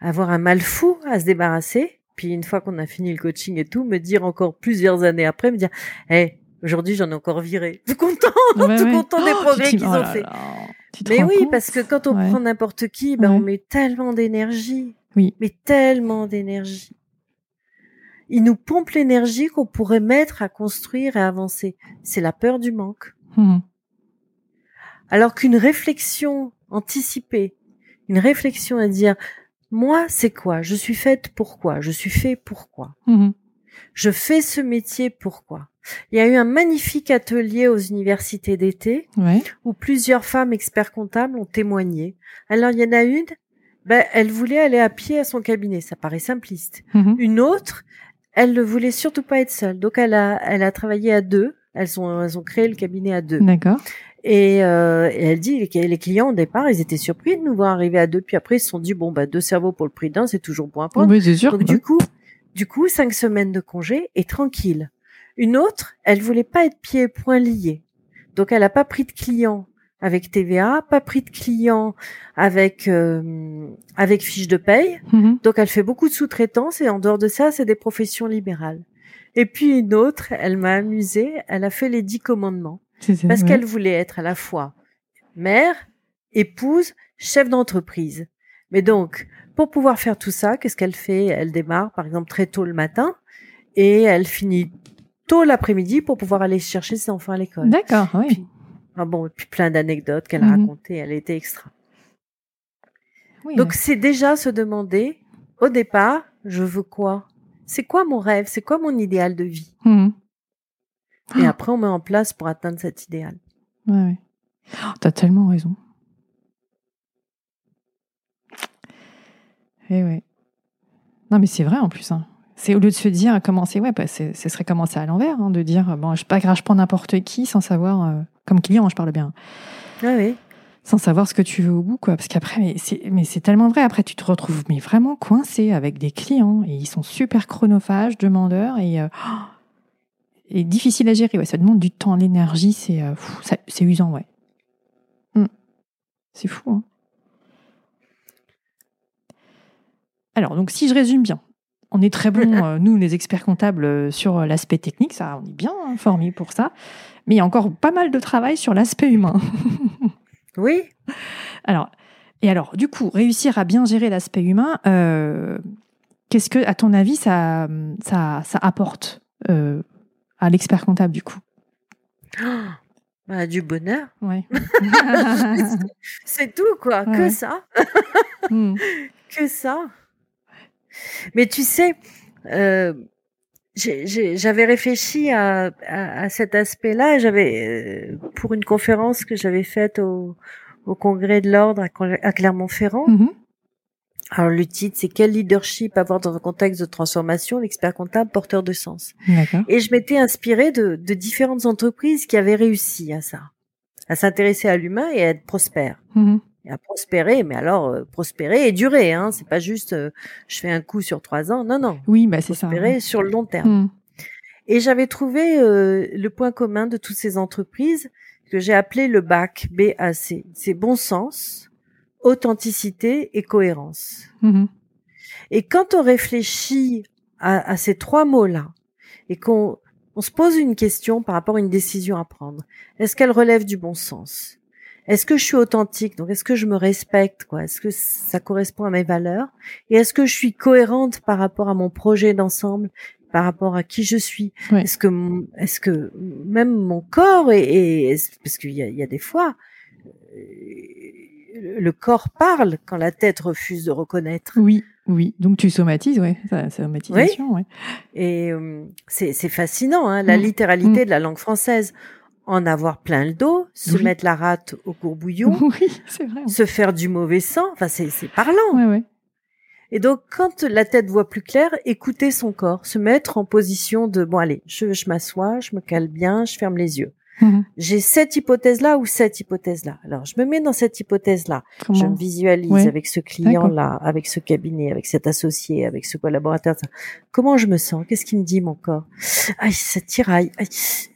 B: avoir un mal fou à se débarrasser. Puis une fois qu'on a fini le coaching et tout, me dire encore plusieurs années après, me dire, hé, aujourd'hui, j'en ai encore viré. Tout content,
A: Ouais,
B: tout
A: ouais.
B: content des
A: Oh,
B: progrès qu'ils ont
A: oh là
B: fait.
A: là. Tu te
B: Mais oui, parce que quand on
A: Ouais.
B: prend n'importe qui, ben, on met tellement d'énergie.
A: Oui.
B: Mais tellement d'énergie. Il nous pompe l'énergie qu'on pourrait mettre à construire et avancer. C'est la peur du manque.
A: Mhm.
B: Alors qu'une réflexion anticipée, une réflexion à dire, moi, c'est quoi? Je suis faite pourquoi Je suis fait pourquoi
A: Mhm.
B: Je fais ce métier pourquoi? Il y a eu un magnifique atelier aux universités d'été
A: Ouais.
B: où plusieurs femmes experts comptables ont témoigné. Alors, il y en a une, ben, elle voulait aller à pied à son cabinet. Ça paraît simpliste.
A: Mhm.
B: Une autre, elle ne voulait surtout pas être seule. Donc, elle a, elle a travaillé à deux. Elles ont, elles ont créé le cabinet à deux.
A: D'accord.
B: Et, euh, et elle dit les, les clients au départ, ils étaient surpris de nous voir arriver à deux, puis après ils se sont dit bon bah deux cerveaux pour le prix d'un, c'est toujours bon à prendre.
A: Oui, c'est sûr.
B: Donc du coup, du coup cinq semaines de congé et tranquille. Une autre, elle voulait pas être pieds et poings liés, donc elle a pas pris de clients avec TVA, pas pris de clients avec euh, avec fiche de paye,
A: Mhm.
B: donc elle fait beaucoup de sous-traitance et en dehors de ça, c'est des professions libérales. Et puis une autre, elle m'a amusée, elle a fait les dix commandements.
A: Ça,
B: Parce
A: ouais.
B: qu'elle voulait être à la fois mère, épouse, chef d'entreprise. Mais donc, pour pouvoir faire tout ça, qu'est-ce qu'elle fait? Elle démarre, par exemple, très tôt le matin et elle finit tôt l'après-midi pour pouvoir aller chercher ses enfants à l'école.
A: D'accord, oui.
B: Puis- Ah bon, et puis plein d'anecdotes qu'elle a
A: Mhm.
B: racontées, elle était extra.
A: Oui,
B: Donc, c'est déjà se demander, au départ, je veux quoi? C'est quoi mon rêve? C'est quoi mon idéal de vie?
A: Mhm.
B: Et après, on met en place pour atteindre cet idéal.
A: Ouais, ouais. Oh, T'as tellement raison. Eh ouais. Non, mais c'est vrai en plus. hein. C'est au lieu de se dire commencer, ouais, bah, c'est- ce serait commencer à l'envers, hein, de dire bon, je pas grave, je prends n'importe qui sans savoir, euh, comme client, je parle bien,
B: Ah oui.
A: sans savoir ce que tu veux au bout, quoi. Parce qu'après, mais c'est, tellement vrai. Après, tu te retrouves mais vraiment coincé avec des clients et ils sont super chronophages, demandeurs et, euh, et difficile à gérer. Ouais, ça demande du temps, l'énergie, c'est, euh, c'est usant, ouais. Hmm. C'est fou. Hein. Alors, donc, si je résume bien, on est très bons, euh, nous, les experts comptables, euh, sur euh, l'aspect technique, ça, on est bien formés pour ça. Mais il y a encore pas mal de travail sur l'aspect humain.
B: Oui.
A: Alors, Et alors, du coup, réussir à bien gérer l'aspect humain, euh, qu'est-ce que, à ton avis, ça, ça, ça apporte à l'expert comptable, du coup?
B: Bah, du bonheur.
A: Ouais.
B: C'est tout, quoi.
A: Ouais,
B: que ça.
A: Hmm.
B: que ça. Mais tu sais, euh, j'avais réfléchi à, à, à cet aspect-là. J'avais euh, pour une conférence que j'avais faite au, au congrès de l'ordre à, Cler- à Clermont-Ferrand.
A: Mhm.
B: Alors le titre, c'est quel leadership avoir dans un contexte de transformation? L'expert comptable porteur de sens. Et je m'étais inspirée de, de différentes entreprises qui avaient réussi à ça, à s'intéresser à l'humain et à être prospères.
A: Mhm.
B: Et à prospérer, mais alors euh, prospérer et durer, hein. C'est pas juste euh, je fais un coup sur trois ans, non non,
A: Oui, bah c'est ça.
B: prospérer sur le long terme.
A: Hmm.
B: Et j'avais trouvé euh, le point commun de toutes ces entreprises que j'ai appelé le BAC, B-A-C. C'est bon sens, authenticité et cohérence.
A: Mhm.
B: Et quand on réfléchit à, à ces trois mots-là et qu'on on se pose une question par rapport à une décision à prendre, est-ce qu'elle relève du bon sens? Est-ce que je suis authentique? Donc est-ce que je me respecte quoi? Est-ce que ça correspond à mes valeurs? Et est-ce que je suis cohérente par rapport à mon projet d'ensemble par rapport à qui je suis? Est-ce que est-ce que même mon corps est, est- parce qu'il y y a des fois euh, le corps parle quand la tête refuse de reconnaître.
A: Oui, oui. Donc tu somatises, ouais. Ça, somatisation, ouais.
B: Et euh, c'est fascinant, hein, la
A: Mm.
B: littéralité de la langue française. En avoir plein le dos, se
A: Oui.
B: mettre la rate au courbouillon,
A: Oui, c'est vrai.
B: se faire du mauvais sang, enfin c'est c'est parlant.
A: Ouais, ouais.
B: Et donc quand la tête voit plus clair, écouter son corps, se mettre en position de bon allez, je, je m'assois, je me cale bien, je ferme les yeux.
A: Mhm.
B: J'ai cette hypothèse là ou cette hypothèse là. Alors je me mets dans cette hypothèse là. Je me visualise avec ce client-là, avec ce cabinet, avec cet associé, avec ce collaborateur. ça. Comment je me sens? Qu'est-ce qui me dit mon corps? Aïe, ça tiraille.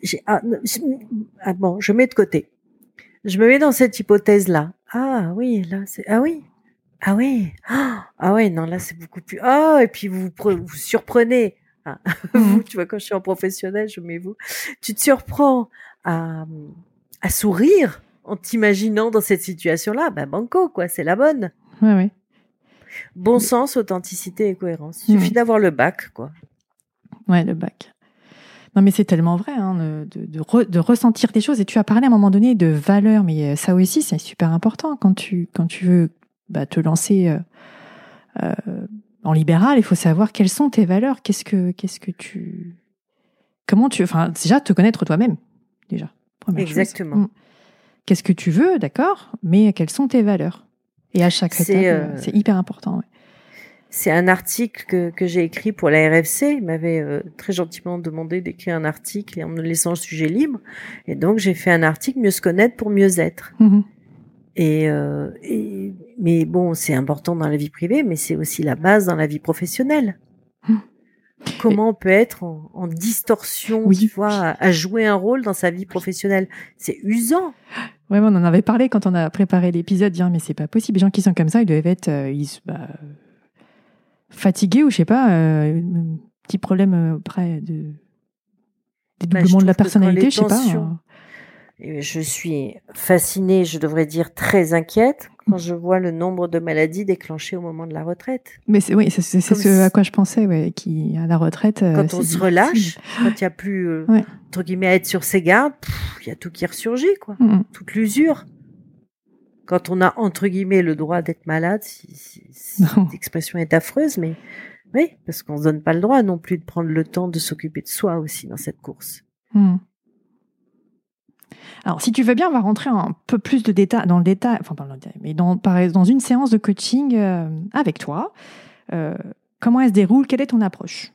B: J'ai- ah, ah, bon, je mets de côté. Je me mets dans cette hypothèse-là. Ah oui, là, c'est ah oui, ah oui, ah ah ouais, non, là c'est beaucoup plus. Ah et puis vous vous, pre- vous surprenez. Ah, vous, tu vois, quand je suis en professionnel, je mets vous. Tu te surprends à, à sourire en t'imaginant dans cette situation-là. Ben banco, quoi, c'est la bonne.
A: Ouais, ouais.
B: Bon sens, authenticité et cohérence. Il suffit d'avoir le bac, quoi.
A: Ouais, le bac. Non, mais c'est tellement vrai hein, de, de, re- de ressentir des choses. Et tu as parlé à un moment donné de valeur, mais euh, ça aussi, c'est super important quand tu, quand tu veux bah, te lancer euh, euh, en libéral. Il faut savoir quelles sont tes valeurs. Qu'est-ce que, qu'est-ce que tu, comment tu, enfin, déjà te connaître toi-même, déjà. première chose.
B: Exactement.
A: Mm. Qu'est-ce que tu veux, d'accord, mais quelles sont tes valeurs? Et à chaque étape,
B: euh,
A: c'est hyper important. ouais.
B: C'est un article que, que j'ai écrit pour la RFC. Il m'avait euh, très gentiment demandé d'écrire un article en me laissant le sujet libre. Et donc, j'ai fait un article Mieux se connaître pour mieux être. Et, euh, et- mais bon, c'est important dans la vie privée, mais c'est aussi la base dans la vie professionnelle. Comment on peut être en, en distorsion,
A: Oui.
B: tu vois, à, à jouer un rôle dans sa vie professionnelle? C'est usant.
A: Ouais, on en avait parlé quand on a préparé l'épisode. Dire, mais c'est pas possible. Les gens qui sont comme ça, ils doivent être euh, ils, bah, fatigués ou je sais pas, euh, un petit problème euh, après de
B: Bah,
A: dédoublement
B: je
A: de la personnalité, je sais pas. hein.
B: Je suis fascinée, je devrais dire très inquiète, quand je vois le nombre de maladies déclenchées au moment de la retraite.
A: Mais c'est oui, c'est ce à quoi je pensais, ouais, qui à la retraite. euh,
B: Quand on se relâche, quand il n'y a plus, euh,
A: Ouais.
B: entre guillemets, à être sur ses gardes, il y a tout qui ressurgit, quoi.
A: Mm, mm.
B: toute l'usure. Quand on a entre guillemets le droit d'être malade, si, si- si cette expression est affreuse, mais oui, parce qu'on se donne pas le droit non plus de prendre le temps de s'occuper de soi aussi dans cette course.
A: Hmm. Alors, si tu veux bien, on va rentrer un peu plus de détails dans le détail, enfin pas dans le détail, mais dans, une séance de coaching euh, avec toi. Euh, comment elle se déroule? Quelle est ton approche?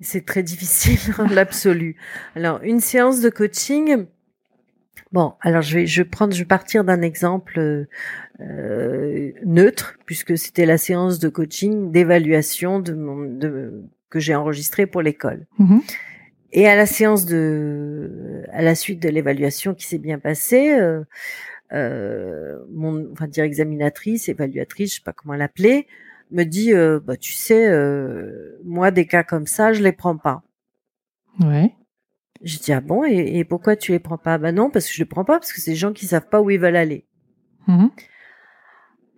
B: C'est très difficile dans l'absolu. Alors, une séance de coaching. Bon, alors je vais, je vais prendre, je vais partir d'un exemple euh, neutre, puisque c'était la séance de coaching d'évaluation de mon, de, que j'ai enregistrée pour l'école.
A: Mhm.
B: Et à la séance de, à la suite de l'évaluation qui s'est bien passée, euh, euh, mon, on va dire examinatrice, évaluatrice, je sais pas comment l'appeler, me dit, euh, bah tu sais, euh, moi des cas comme ça, je les prends pas.
A: Ouais.
B: Je dis ah bon et, et pourquoi tu les prends pas? Bah non parce que je les prends pas parce que c'est des gens qui savent pas où ils veulent aller.
A: Mhm.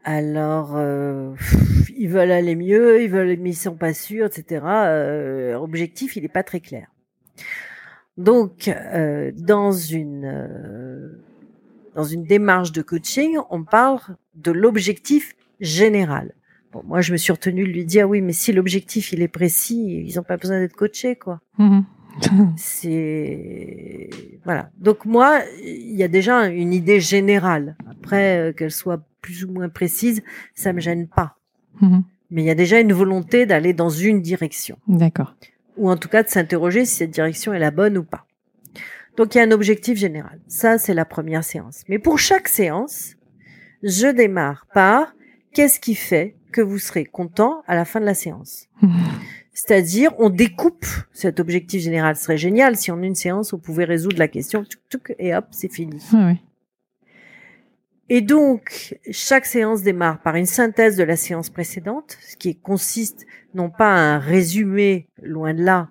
B: Alors, euh, pff, ils veulent aller mieux, ils veulent, mais ils sont pas sûrs, etc. Euh, objectif, il n'est pas très clair. Donc, euh, dans une euh, dans une démarche de coaching, on parle de l'objectif général. Bon, moi, je me suis retenue de lui dire oui, mais si l'objectif il est précis, ils n'ont pas besoin d'être coachés, quoi.
A: Mhm.
B: C'est voilà. Donc moi, il y a déjà une idée générale. Après, euh, qu'elle soit plus ou moins précise, ça me gêne pas.
A: Mhm.
B: Mais il y a déjà une volonté d'aller dans une direction,
A: D'accord.
B: Ou en tout cas de s'interroger si cette direction est la bonne ou pas. Donc il y a un objectif général. Ça, c'est la première séance. Mais pour chaque séance, je démarre par qu'est-ce qui fait que vous serez content à la fin de la séance? C'est-à-dire, on découpe cet objectif général. Ce serait génial si en une séance, on pouvait résoudre la question, et hop, c'est fini.
A: Ouais, ouais.
B: Et donc, chaque séance démarre par une synthèse de la séance précédente, ce qui consiste non pas à un résumé, loin de là,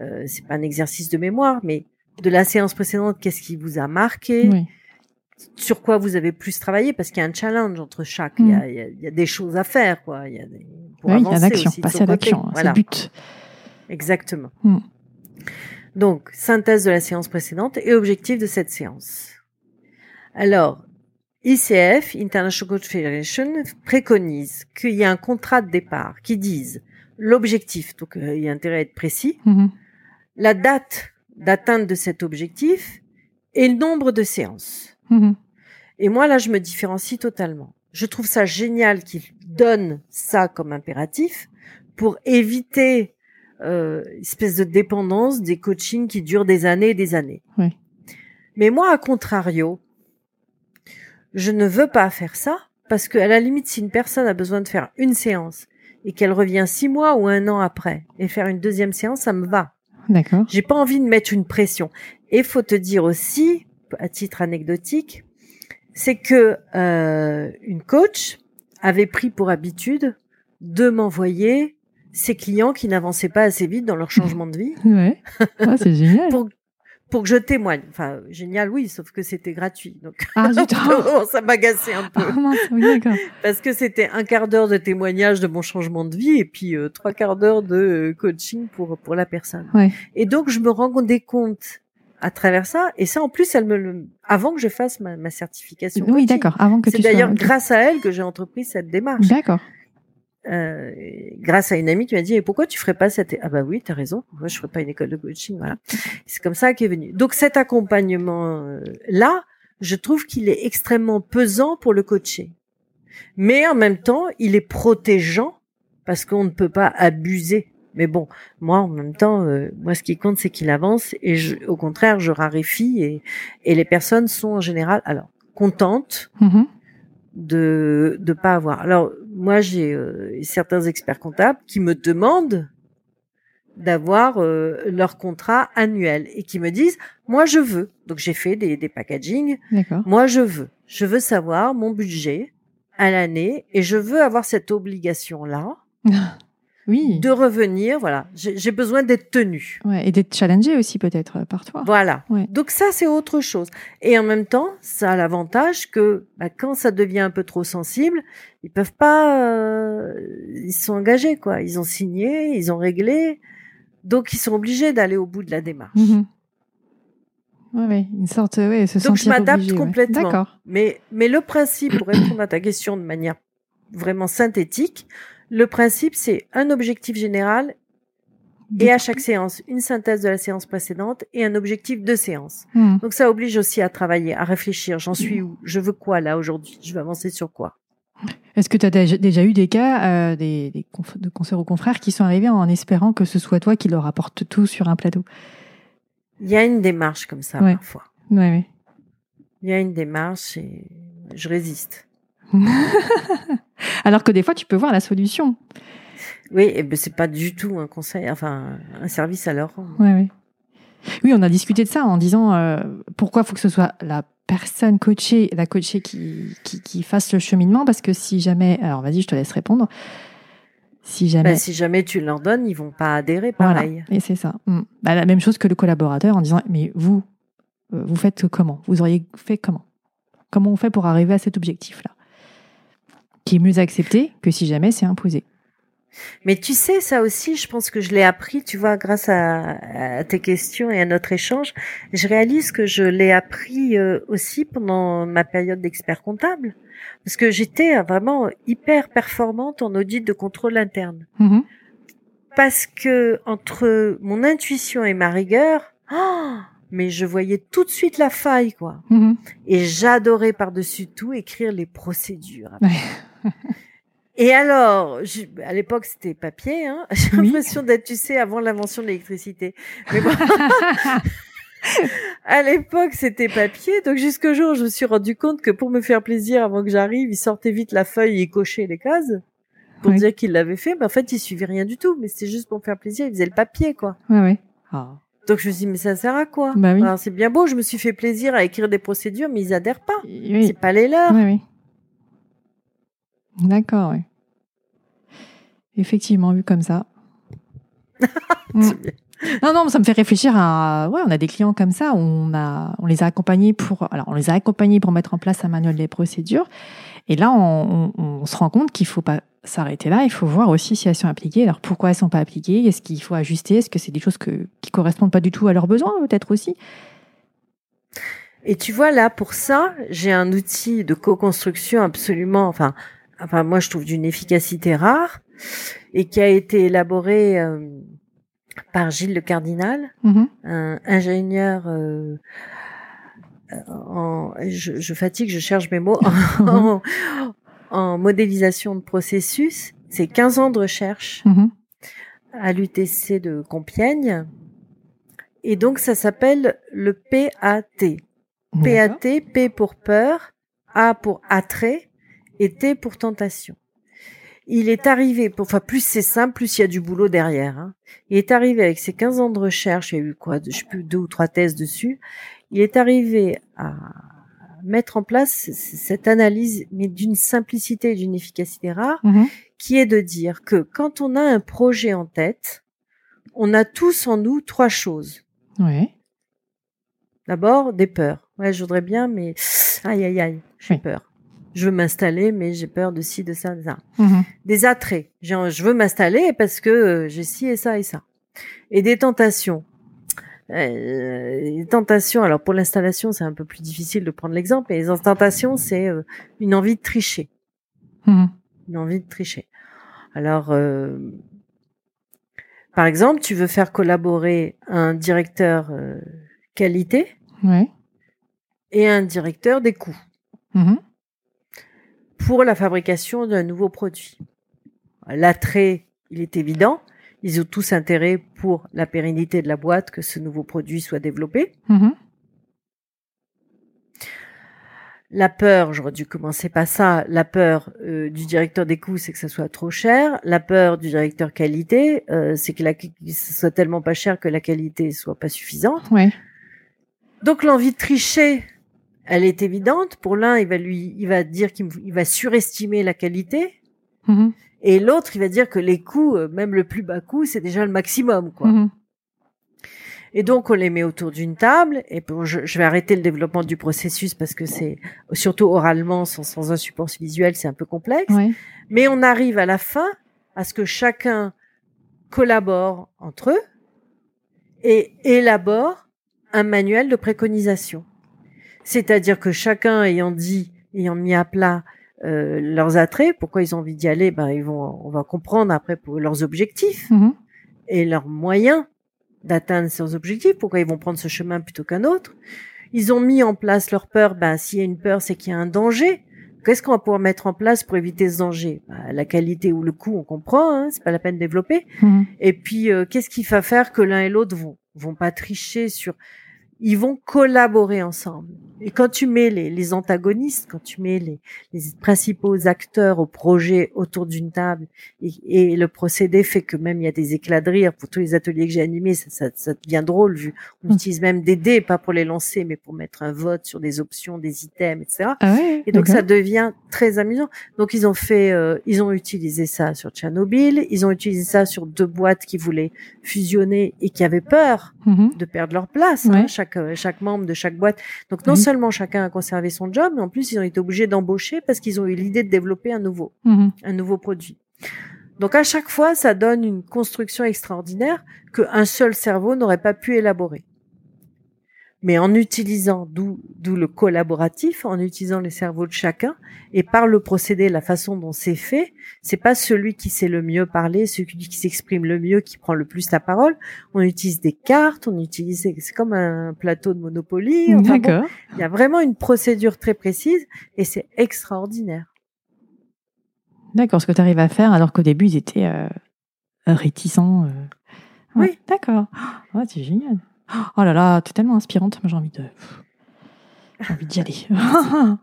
B: euh, c'est pas un exercice de mémoire, mais de la séance précédente, qu'est-ce qui vous a marqué,
A: Oui.
B: sur quoi vous avez plus travaillé, parce qu'il y a un challenge entre chaque, il, y a, il y a- il y a des choses à faire, quoi. Il y a des, pour
A: Oui, il y a
B: avancer
A: l'action, passer à l'action, c'est
B: Voilà.
A: le but.
B: Exactement.
A: Hmm.
B: Donc, synthèse de la séance précédente et objectif de cette séance. Alors, ICF, International Coach Federation, préconise qu'il y ait un contrat de départ qui dise l'objectif, donc euh, il y a intérêt à être précis,
A: Mhm.
B: la date d'atteinte de cet objectif et le nombre de séances.
A: Mhm.
B: Et moi, là, je me différencie totalement. Je trouve ça génial qu'il donne ça comme impératif pour éviter euh, une espèce de dépendance des coachings qui durent des années et des années.
A: Oui.
B: Mais moi, à contrario, je ne veux pas faire ça parce que, à la limite, si une personne a besoin de faire une séance et qu'elle revient six mois ou un an après et faire une deuxième séance, ça me va.
A: D'accord.
B: J'ai pas envie de mettre une pression. Et faut te dire aussi, à titre anecdotique, c'est que euh, une coach avait pris pour habitude de m'envoyer ses clients qui n'avançaient pas assez vite dans leur changement de vie
A: Ouais. Ah, c'est génial.
B: pour pour que je témoigne. Enfin, génial, oui, sauf que c'était gratuit. Donc,
A: Ah. Ah,
B: ça m'agaçait un peu.
A: mince, oui, d'accord.
B: Parce que c'était un quart d'heure de témoignage de mon changement de vie et puis euh, trois quarts d'heure de euh, coaching pour, pour la personne.
A: Ouais.
B: Et donc, je me rendais compte à travers ça. Et ça, en plus, elle me le, avant que je fasse ma, ma certification.
A: Oui, d'accord. Avant que
B: C'est
A: tu
B: d'ailleurs grâce à elle que j'ai entrepris cette démarche.
A: D'accord.
B: Euh, grâce à une amie qui m'a dit et pourquoi tu ferais pas cette ah bah oui t'as raison. Moi je ferais pas une école de coaching voilà. C'est comme ça qu'est venu. Donc cet accompagnement euh, là je trouve qu'il est extrêmement pesant pour le coacher mais en même temps il est protégeant parce qu'on ne peut pas abuser. Mais bon moi en même temps euh, moi ce qui compte c'est qu'il avance et je, au contraire je raréfie et, et les personnes sont en général alors contentes
A: Mhm.
B: de de pas avoir. Alors moi j'ai euh, certains experts comptables qui me demandent d'avoir euh, leur contrat annuel et qui me disent moi je veux. Donc j'ai fait des des packaging.
A: D'accord.
B: Moi je veux. Je veux savoir mon budget à l'année et je veux avoir cette obligation là
A: Oui.
B: de revenir. Voilà, j'ai besoin d'être tenu.
A: Ouais, et d'être challengé aussi peut-être euh, par toi.
B: Voilà.
A: Ouais.
B: Donc ça, c'est autre chose. Et en même temps, ça a l'avantage que bah, quand ça devient un peu trop sensible, ils peuvent pas, euh, ils sont engagés quoi. Ils ont signé, ils ont réglé, donc ils sont obligés d'aller au bout de la démarche.
A: Ouais, ouais, une sorte, ouais, se
B: Donc je m'adapte
A: ouais.
B: complètement.
A: D'accord.
B: Mais mais le principe, pour répondre à ta question de manière vraiment synthétique, le principe c'est un objectif général et à chaque séance une synthèse de la séance précédente et un objectif de séance.
A: Mhm.
B: Donc ça oblige aussi à travailler, à réfléchir. J'en suis où? Je veux quoi là aujourd'hui? Je veux avancer sur quoi?
A: Est-ce que tu as déjà, eu des cas euh, des, des de consoeurs ou confrères qui sont arrivés en espérant que ce soit toi qui leur apporte tout sur un plateau?
B: Il y a une démarche comme ça
A: Ouais.
B: parfois.
A: Ouais, ouais.
B: Il y a une démarche et je résiste.
A: Alors que des fois, tu peux voir la solution.
B: Oui, et ben c'est pas du tout un conseil, enfin un service à leur rendre.
A: Ouais, ouais. Oui, on a discuté de ça en disant euh, pourquoi faut que ce soit la personne coachée, la coachée qui, qui, qui fasse le cheminement, parce que si jamais, alors vas-y, je te laisse répondre. Si jamais,
B: Ben, si jamais tu leur donnes, ils vont pas adhérer
A: voilà,
B: pareil.
A: et c'est ça. Mm. Bah, la même chose que le collaborateur en disant mais vous, euh, vous faites comment? Vous auriez fait comment? Comment on fait pour arriver à cet objectif-là? Qui est mieux accepté que si jamais c'est imposé.
B: Mais tu sais, ça aussi, je pense que je l'ai appris, tu vois, grâce à, tes questions et à notre échange. Je réalise que je l'ai appris euh, aussi pendant ma période d'expert comptable. Parce que j'étais vraiment hyper performante en audit de contrôle interne.
A: Mhm.
B: Parce que entre mon intuition et ma rigueur, oh, mais je voyais tout de suite la faille, quoi.
A: Mhm.
B: Et j'adorais par-dessus tout écrire les procédures. Et alors, à l'époque, c'était papier. Hein J'ai l'impression d'être, tu sais, avant l'invention de l'électricité. Mais bon. à l'époque, c'était papier. Donc, jusqu'au jour je me suis rendu compte que pour me faire plaisir, avant que j'arrive, il sortait vite la feuille et cochait les cases pour dire qu'il l'avait fait. Mais en fait, il suivait rien du tout. Mais c'était juste pour me faire plaisir. Il faisait le papier, quoi.
A: Ouais, ouais.
B: Ah. Donc, je me suis dit, mais ça sert à quoi
A: bah oui.
B: c'est bien beau. Je me suis fait plaisir à écrire des procédures, mais ils adhèrent pas. C'est pas les leurs.
A: Oui, oui. D'accord, oui. Effectivement, vu comme ça. Mm. Non, non, ça me fait réfléchir à. Ouais, on a des clients comme ça. On a, on les a accompagnés pour. Alors, on les a accompagnés pour mettre en place un manuel des procédures. Et là, on, se rend compte qu'il faut pas s'arrêter là. Il faut voir aussi si elles sont appliquées. Alors, pourquoi elles sont pas appliquées? Est-ce qu'il faut ajuster? Est-ce que c'est des choses que, qui correspondent pas du tout à leurs besoins, peut-être aussi?
B: Et tu vois, là, pour ça, j'ai un outil de co-construction absolument. Enfin, enfin, moi, je trouve d'une efficacité rare et qui a été élaboré. Euh, par Gilles Le Cardinal,
A: mm-hmm.
B: un ingénieur euh, en, je, fatigue, je cherche mes mots, en, modélisation de processus. C'est 15 ans de recherche
A: mm-hmm.
B: à l'UTC de Compiègne. Et donc, ça s'appelle le PAT. PAT, P pour peur, A pour attrait et T pour tentation il est arrivé, enfin plus c'est simple, plus il y a du boulot derrière. Hein. Il est arrivé avec ses 15 ans de recherche, il y a eu quoi, je sais plus, deux ou trois thèses dessus. Il est arrivé à mettre en place cette analyse, mais d'une simplicité et d'une efficacité rare,
A: mm-hmm.
B: qui est de dire que quand on a un projet en tête, on a tous en nous trois choses.
A: Oui.
B: D'abord, des peurs. Ouais, je voudrais bien, mais aïe, aïe, aïe, j'ai peur je veux m'installer, mais j'ai peur de ci, de ça, de ça.
A: Mhm.
B: Des attraits. Je veux m'installer parce que euh, j'ai ci et ça et ça. Et des tentations. Euh, les tentations, alors pour l'installation, c'est un peu plus difficile de prendre l'exemple, mais les tentations, c'est euh, une envie de tricher.
A: Mhm.
B: Une envie de tricher. Alors, par exemple, tu veux faire collaborer un directeur qualité et un directeur des coûts.
A: Mhm
B: pour la fabrication d'un nouveau produit. L'attrait, il est évident. Ils ont tous intérêt pour la pérennité de la boîte que ce nouveau produit soit développé.
A: Mm-hmm.
B: La peur, j'aurais dû commencer par ça. La peur euh, du directeur des coûts, c'est que ça soit trop cher. La peur du directeur qualité, euh, c'est que, la, ce soit tellement pas cher que la qualité soit pas suffisante. Donc l'envie de tricher, elle est évidente. Pour l'un, il va lui, il va dire qu'il va surestimer la qualité.
A: Mm-hmm.
B: Et l'autre, il va dire que les coûts, euh, même le plus bas coût, c'est déjà le maximum, quoi.
A: Mm-hmm.
B: Et donc, on les met autour d'une table. Et bon, je, vais arrêter le développement du processus parce que c'est, surtout oralement, sans, un support visuel, c'est un peu complexe. Mais on arrive à la fin à ce que chacun collabore entre eux et élabore un manuel de préconisation. C'est-à-dire que chacun ayant dit, ayant mis à plat euh, leurs attraits, pourquoi ils ont envie d'y aller, ben ils vont, on va comprendre après pour leurs objectifs
A: mhm.
B: et leurs moyens d'atteindre ces objectifs, pourquoi ils vont prendre ce chemin plutôt qu'un autre. Ils ont mis en place leur peur. Ben s'il y a une peur, c'est qu'il y a un danger. Qu'est-ce qu'on va pouvoir mettre en place pour éviter ce danger? Ben, La qualité ou le coût, on comprend, hein, c'est pas la peine de développer.
A: Mhm.
B: Et puis, euh, qu'est-ce qui va faire que l'un et l'autre vont vont pas tricher sur ils vont collaborer ensemble. Et quand tu mets les, les antagonistes, quand tu mets les, les, principaux acteurs au projet autour d'une table, et, et, le procédé fait que même il y a des éclats de rire pour tous les ateliers que j'ai animés, ça, ça, ça, devient drôle vu. On mmh. utilise même des dés, pas pour les lancer, mais pour mettre un vote sur des options, des items, etc.
A: Ah ouais,
B: et donc ça devient très amusant. Donc ils ont fait, euh, ils ont utilisé ça sur Tchernobyl, ils ont utilisé ça sur deux boîtes qui voulaient fusionner et qui avaient peur
A: mmh
B: de perdre leur place. Hein, chaque chaque membre de chaque boîte. Donc non seulement chacun a conservé son job, mais en plus ils ont été obligés d'embaucher parce qu'ils ont eu l'idée de développer un nouveau,
A: Mhm.
B: un nouveau produit. Donc à chaque fois, ça donne une construction extraordinaire qu'un seul cerveau n'aurait pas pu élaborer. Mais en utilisant, d'où le collaboratif, en utilisant les cerveaux de chacun et par le procédé, la façon dont c'est fait, c'est pas celui qui sait le mieux parler, celui qui s'exprime le mieux, qui prend le plus la parole. On utilise des cartes, on utilise, c'est comme un plateau de Monopoly. Enfin bon,
A: D'accord.
B: il y a vraiment une procédure très précise et c'est extraordinaire.
A: D'accord, ce que tu arrives à faire alors qu'au début ils étaient euh, réticents. euh. Ouais,
B: Oui.
A: D'accord. Oh, c'est génial. Oh là là, tu es tellement inspirante. J'ai envie de. J'ai envie d'y aller.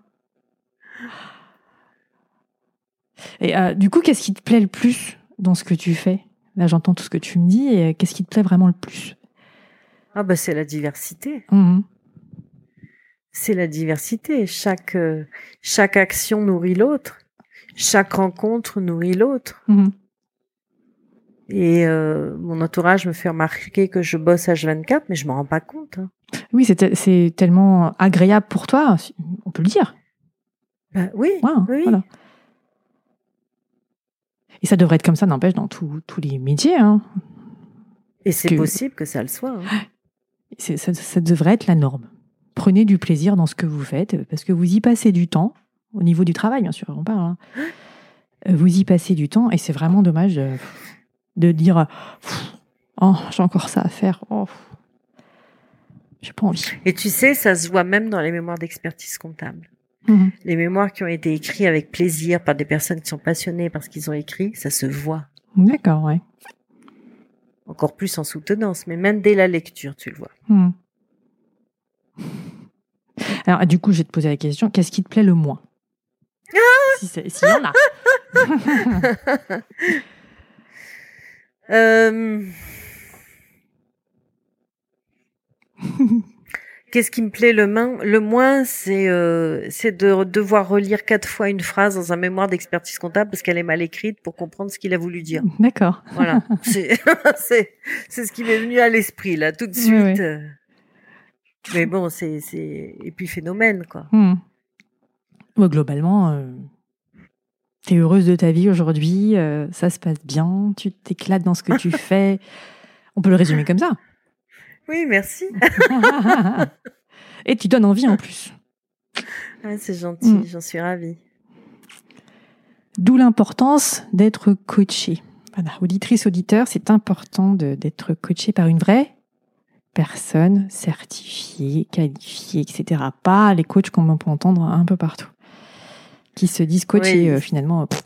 A: Et euh, du coup, qu'est-ce qui te plaît le plus dans ce que tu fais? Là, j'entends tout ce que tu me dis. Et euh, qu'est-ce qui te plaît vraiment le plus?
B: Ah bah c'est la diversité.
A: Mhm.
B: C'est la diversité. Chaque euh, chaque action nourrit l'autre. Chaque rencontre nourrit l'autre.
A: Mhm.
B: Et euh, mon entourage me fait remarquer que je bosse H24, mais je m'en rends pas compte. hein.
A: Oui, c'est te- c'est tellement agréable pour toi, on peut le dire.
B: Bah oui,
A: voilà. Et ça devrait être comme ça, n'empêche, dans tous les métiers. Hein.
B: Et c'est
A: que-
B: possible que ça le soit. hein.
A: Ça, ça devrait être la norme. Prenez du plaisir dans ce que vous faites, parce que vous y passez du temps, au niveau du travail, bien sûr, on parle. hein. Euh, Vous y passez du temps, et c'est vraiment dommage de, de dire Oh, j'ai encore ça à faire. Oh, j'ai pas envie.
B: Et tu sais, ça se voit même dans les mémoires d'expertise comptable.
A: Mhm.
B: Les mémoires qui ont été écrits avec plaisir par des personnes qui sont passionnées par ce qu'ils ont écrit, ça se voit.
A: D'accord, ouais.
B: Encore plus en soutenance, mais même dès la lecture, tu le vois.
A: Mhm. Alors, du coup, je vais te poser la question qu'est-ce qui te plaît le moins? Si c'est- S'il y en a.
B: Euh, Qu'est-ce qui me plaît le, main, le moins, c'est euh, c'est de devoir relire quatre fois une phrase dans un mémoire d'expertise comptable parce qu'elle est mal écrite pour comprendre ce qu'il a voulu dire.
A: D'accord.
B: Voilà, c'est ce qui m'est venu à l'esprit là tout de
A: Oui,
B: suite.
A: oui.
B: euh. Mais bon, c'est épiphénomène quoi.
A: Ouais, globalement, euh, tu es heureuse de ta vie aujourd'hui, euh, ça se passe bien, tu t'éclates dans ce que tu fais. On peut le résumer comme ça.
B: Oui, merci.
A: Et tu donnes envie en plus.
B: Ah, c'est gentil,
A: Mm.
B: j'en suis ravie.
A: D'où l'importance d'être coaché. Voilà, auditrice, auditeur, c'est important d'être coaché par une vraie personne certifiée, qualifiée, etc. Pas les coachs qu'on peut entendre un peu partout. Qui se disent coach
B: Oui.
A: et euh, finalement, pff,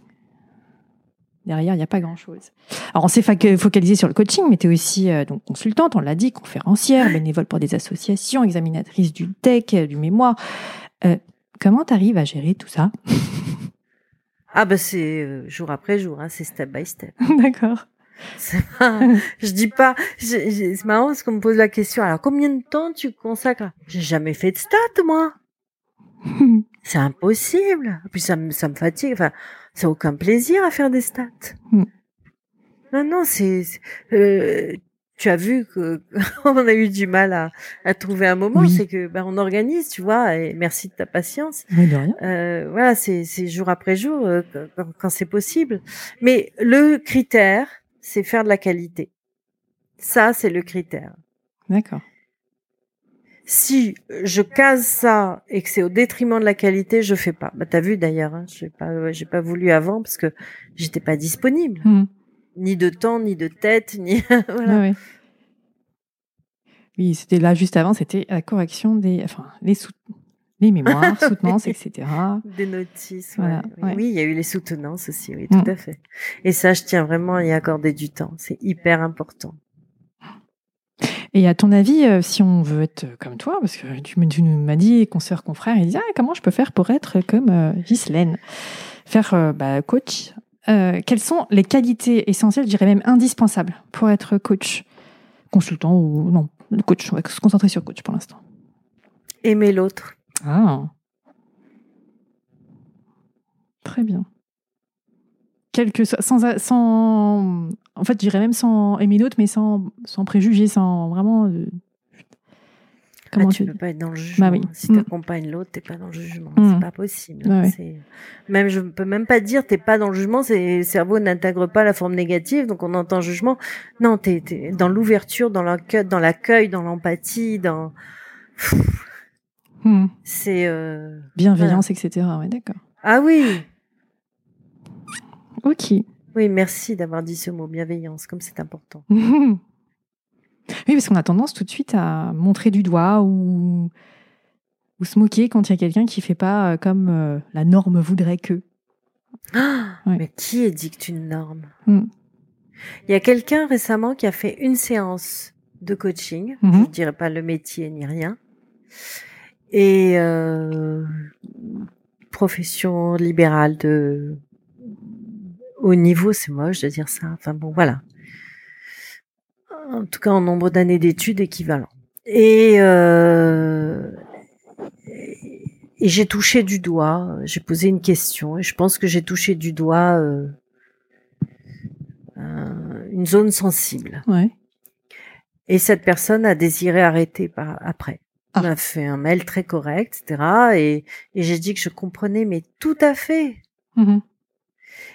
A: derrière, il n'y a pas grand-chose. Alors, on s'est focalisé sur le coaching, mais tu es aussi euh, donc, consultante, on l'a dit, conférencière, bénévole pour des associations, examinatrice du TEC, euh, du mémoire. Euh, comment tu arrives à gérer tout ça?
B: Ah bah c'est jour après jour, hein, c'est step by step.
A: D'accord.
B: Pas- je dis pas, c'est marrant parce qu'on me pose la question. Alors combien de temps tu consacres J'ai jamais fait de stats moi. C'est impossible. Et puis ça me ça me fatigue. Enfin, c'est aucun plaisir à faire des stats.
A: Hmm.
B: Non non, c'est euh, tu as vu que on a eu du mal à, à trouver un moment.
A: Oui.
B: C'est que ben on organise, tu vois. Et merci de ta patience.
A: Oui, de rien.
B: Euh, voilà, c'est c'est jour après jour euh, quand, quand c'est possible. Mais le critère, c'est faire de la qualité. Ça, c'est le critère.
A: D'accord.
B: Si je case ça et que c'est au détriment de la qualité, je fais pas. Bah t'as vu d'ailleurs, hein, j'ai pas j'ai pas voulu avant parce que j'étais pas disponible,
A: Hmm.
B: ni de temps, ni de tête, ni voilà.
A: Ouais. Oui, c'était là juste avant, c'était la correction des, enfin, les, sou- les mémoires, soutenances, etc.
B: Des notices,
A: Voilà,
B: ouais. oui.
A: ouais.
B: Oui, il y a eu les soutenances aussi, oui, tout
A: Mm.
B: à fait. Et ça, je tiens vraiment à y accorder du temps. C'est hyper important.
A: Et à ton avis, euh, si on veut être comme toi, parce que tu, tu m'as dit, consoeur, confrère, il dit ah, comment je peux faire pour être comme euh, Ghislaine? Faire euh, bah, coach. Euh, quelles sont les qualités essentielles, je dirais même indispensables, pour être coach? Consultant ou non Coach, on va se concentrer sur coach pour l'instant.
B: Aimer l'autre.
A: Ah. Très bien. Quel que soit, sans, sans, en fait, je dirais même sans aimer l'autre, mais sans, sans préjugés, sans vraiment. euh, Comment
B: Ah,
A: tu
B: tu peux pas être dans le jugement.
A: Bah oui.
B: Si
A: Mm.
B: t'accompagnes l'autre, t'es pas dans le jugement.
A: Mm.
B: C'est pas possible.
A: Ouais, ouais.
B: Même, je peux même pas dire t'es pas dans le jugement. C'est le cerveau n'intègre pas la forme négative, donc on entend jugement. Non, t'es es dans l'ouverture, dans l'accueil, dans l'accueil, dans l'empathie, dans.
A: Hmm.
B: C'est. euh,
A: Bienveillance, etc. Ouais, d'accord.
B: Ah oui,
A: Ok.
B: oui. Merci d'avoir dit ce mot bienveillance, comme c'est important.
A: oui, parce qu'on a tendance tout de suite à montrer du doigt ou, ou se moquer quand il y a quelqu'un qui fait pas euh, comme euh, la norme voudrait que.
B: Ah,
A: Ouais.
B: Mais qui édicte une norme?
A: Mm.
B: Il y a quelqu'un récemment qui a fait une séance de coaching.
A: Mhm.
B: Je ne dirais pas le métier ni rien. Et euh, profession libérale de haut niveau, c'est moche de dire ça. Enfin bon, voilà. En tout cas, en nombre d'années d'études équivalent. Et, euh, et j'ai touché du doigt, j'ai posé une question et je pense que j'ai touché du doigt euh, un- une zone sensible.
A: Ouais.
B: Et cette personne a désiré arrêter par, après.
A: Ah.
B: Elle a fait un mail très correct, etc. Et, et j'ai dit que je comprenais, mais tout à fait.
A: Mhm.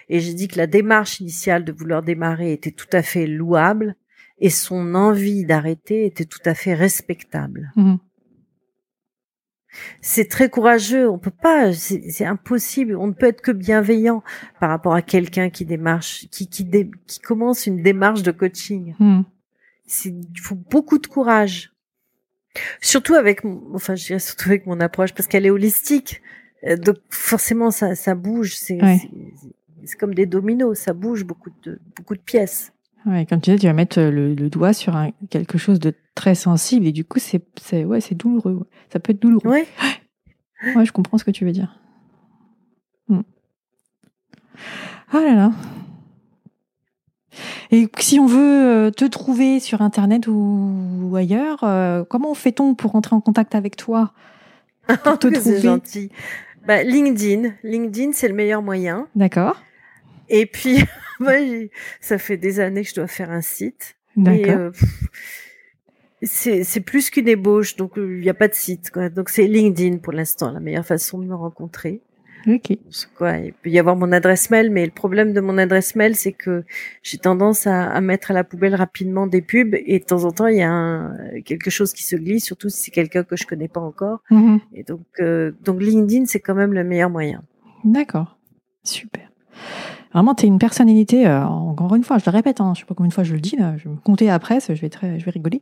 B: Et j'ai dit que la démarche initiale de vouloir démarrer était tout à fait louable et son envie d'arrêter était tout à fait respectable.
A: Mhm.
B: C'est très courageux. On peut pas, c'est impossible. On ne peut être que bienveillant par rapport à quelqu'un qui démarche, qui, qui, dé- qui commence une démarche de coaching.
A: Mhm.
B: Il faut beaucoup de courage. Surtout avec, mon- enfin, je dirais surtout avec mon approche parce qu'elle est holistique. Euh, Donc forcément, ça, ça bouge. C'est,
A: Ouais.
B: C'est, comme des dominos. Ça bouge beaucoup de, beaucoup de pièces.
A: Ouais, comme tu disais, tu vas mettre le, le doigt sur un- quelque chose de très sensible et du coup, c'est c'est ouais, c'est douloureux. ouais. Ça peut être douloureux.
B: Ouais.
A: Ouais, je comprends ce que tu veux dire. Hmm. Ah là là. Et si on veut euh, te trouver sur Internet ou, ou ailleurs, euh, comment fait-on pour entrer en contact avec toi Pour te trouver?
B: gentil. Bah, LinkedIn. LinkedIn, c'est le meilleur moyen.
A: D'accord.
B: Et puis, moi, ça fait des années que je dois faire un site.
A: D'accord.
B: euh, c'est plus qu'une ébauche, donc euh, il n'y a pas de site. Quoi. Donc c'est LinkedIn pour l'instant, la meilleure façon de me rencontrer.
A: Ok.
B: C'est Quoi, il peut y avoir mon adresse mail, mais le problème de mon adresse mail, c'est que j'ai tendance à, à mettre à la poubelle rapidement des pubs et de temps en temps, il y a un, quelque chose qui se glisse, surtout si c'est quelqu'un que je connais pas encore.
A: Mhm.
B: Et donc, euh, donc LinkedIn, c'est quand même le meilleur moyen.
A: D'accord. Super. Vraiment, tu es une personnalité, euh, encore une fois, je le répète, hein, je sais pas combien de fois je le dis, je vais me compter après, je vais, très, rigoler,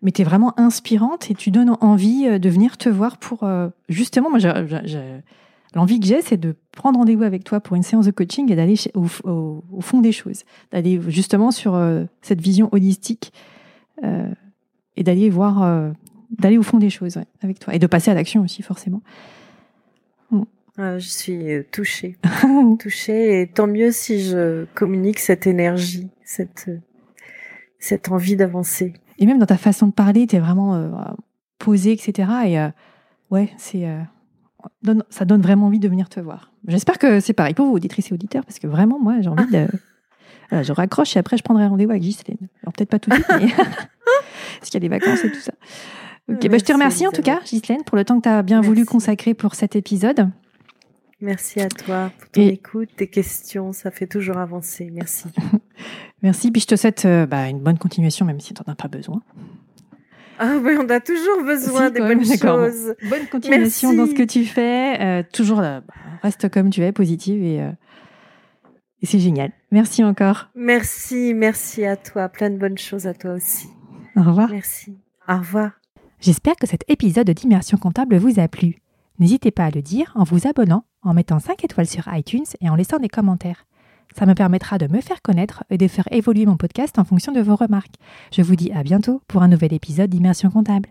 A: mais tu es vraiment inspirante et tu donnes envie euh, de venir te voir pour... euh, justement, moi, l'envie que j'ai, c'est de prendre rendez-vous avec toi pour une séance de coaching et d'aller au, fond des choses, d'aller justement sur euh, cette vision holistique et d'aller voir, d'aller au fond des choses avec toi. Et de passer à l'action aussi, forcément.
B: Ah, je suis euh, touchée, touchée, et tant mieux si je communique cette énergie, cette, euh, cette envie d'avancer.
A: Et même dans ta façon de parler, tu es vraiment euh, posé, etc. Et euh, ouais, c'est euh, donne- ça donne vraiment envie de venir te voir. J'espère que c'est pareil pour vous, auditrices et auditeurs, parce que vraiment, moi, j'ai envie de. Voilà, je raccroche et après, je prendrai rendez-vous avec Ghislaine. Alors, peut-être pas tout de suite, mais. parce qu'il y a des vacances et tout ça. Ok, bah, je te
B: Merci,
A: remercie en tout cas. Ghislaine, pour le temps que tu as bien voulu consacrer pour cet épisode.
B: Merci à toi pour ton
A: Et-
B: écoute, tes questions, ça fait toujours avancer. Merci.
A: Merci, puis je te souhaite euh, bah, une bonne continuation, même si tu n'en as pas besoin.
B: Ah oui, on a toujours besoin
A: Si,
B: des
A: même,
B: bonnes
A: bon.
B: choses.
A: Bonne continuation
B: Merci.
A: dans ce que tu fais. Euh, toujours, là, bah, reste comme tu es, positive et, euh, et c'est génial. Merci encore.
B: Merci, merci à toi. Plein de bonnes choses à toi aussi.
A: Au revoir.
B: Merci. Au revoir.
A: J'espère que cet épisode d'Immersion comptable vous a plu. N'hésitez pas à le dire en vous abonnant, en mettant 5 étoiles sur iTunes et en laissant des commentaires. Ça me permettra de me faire connaître et de faire évoluer mon podcast en fonction de vos remarques. Je vous dis à bientôt pour un nouvel épisode d'Immersion comptable.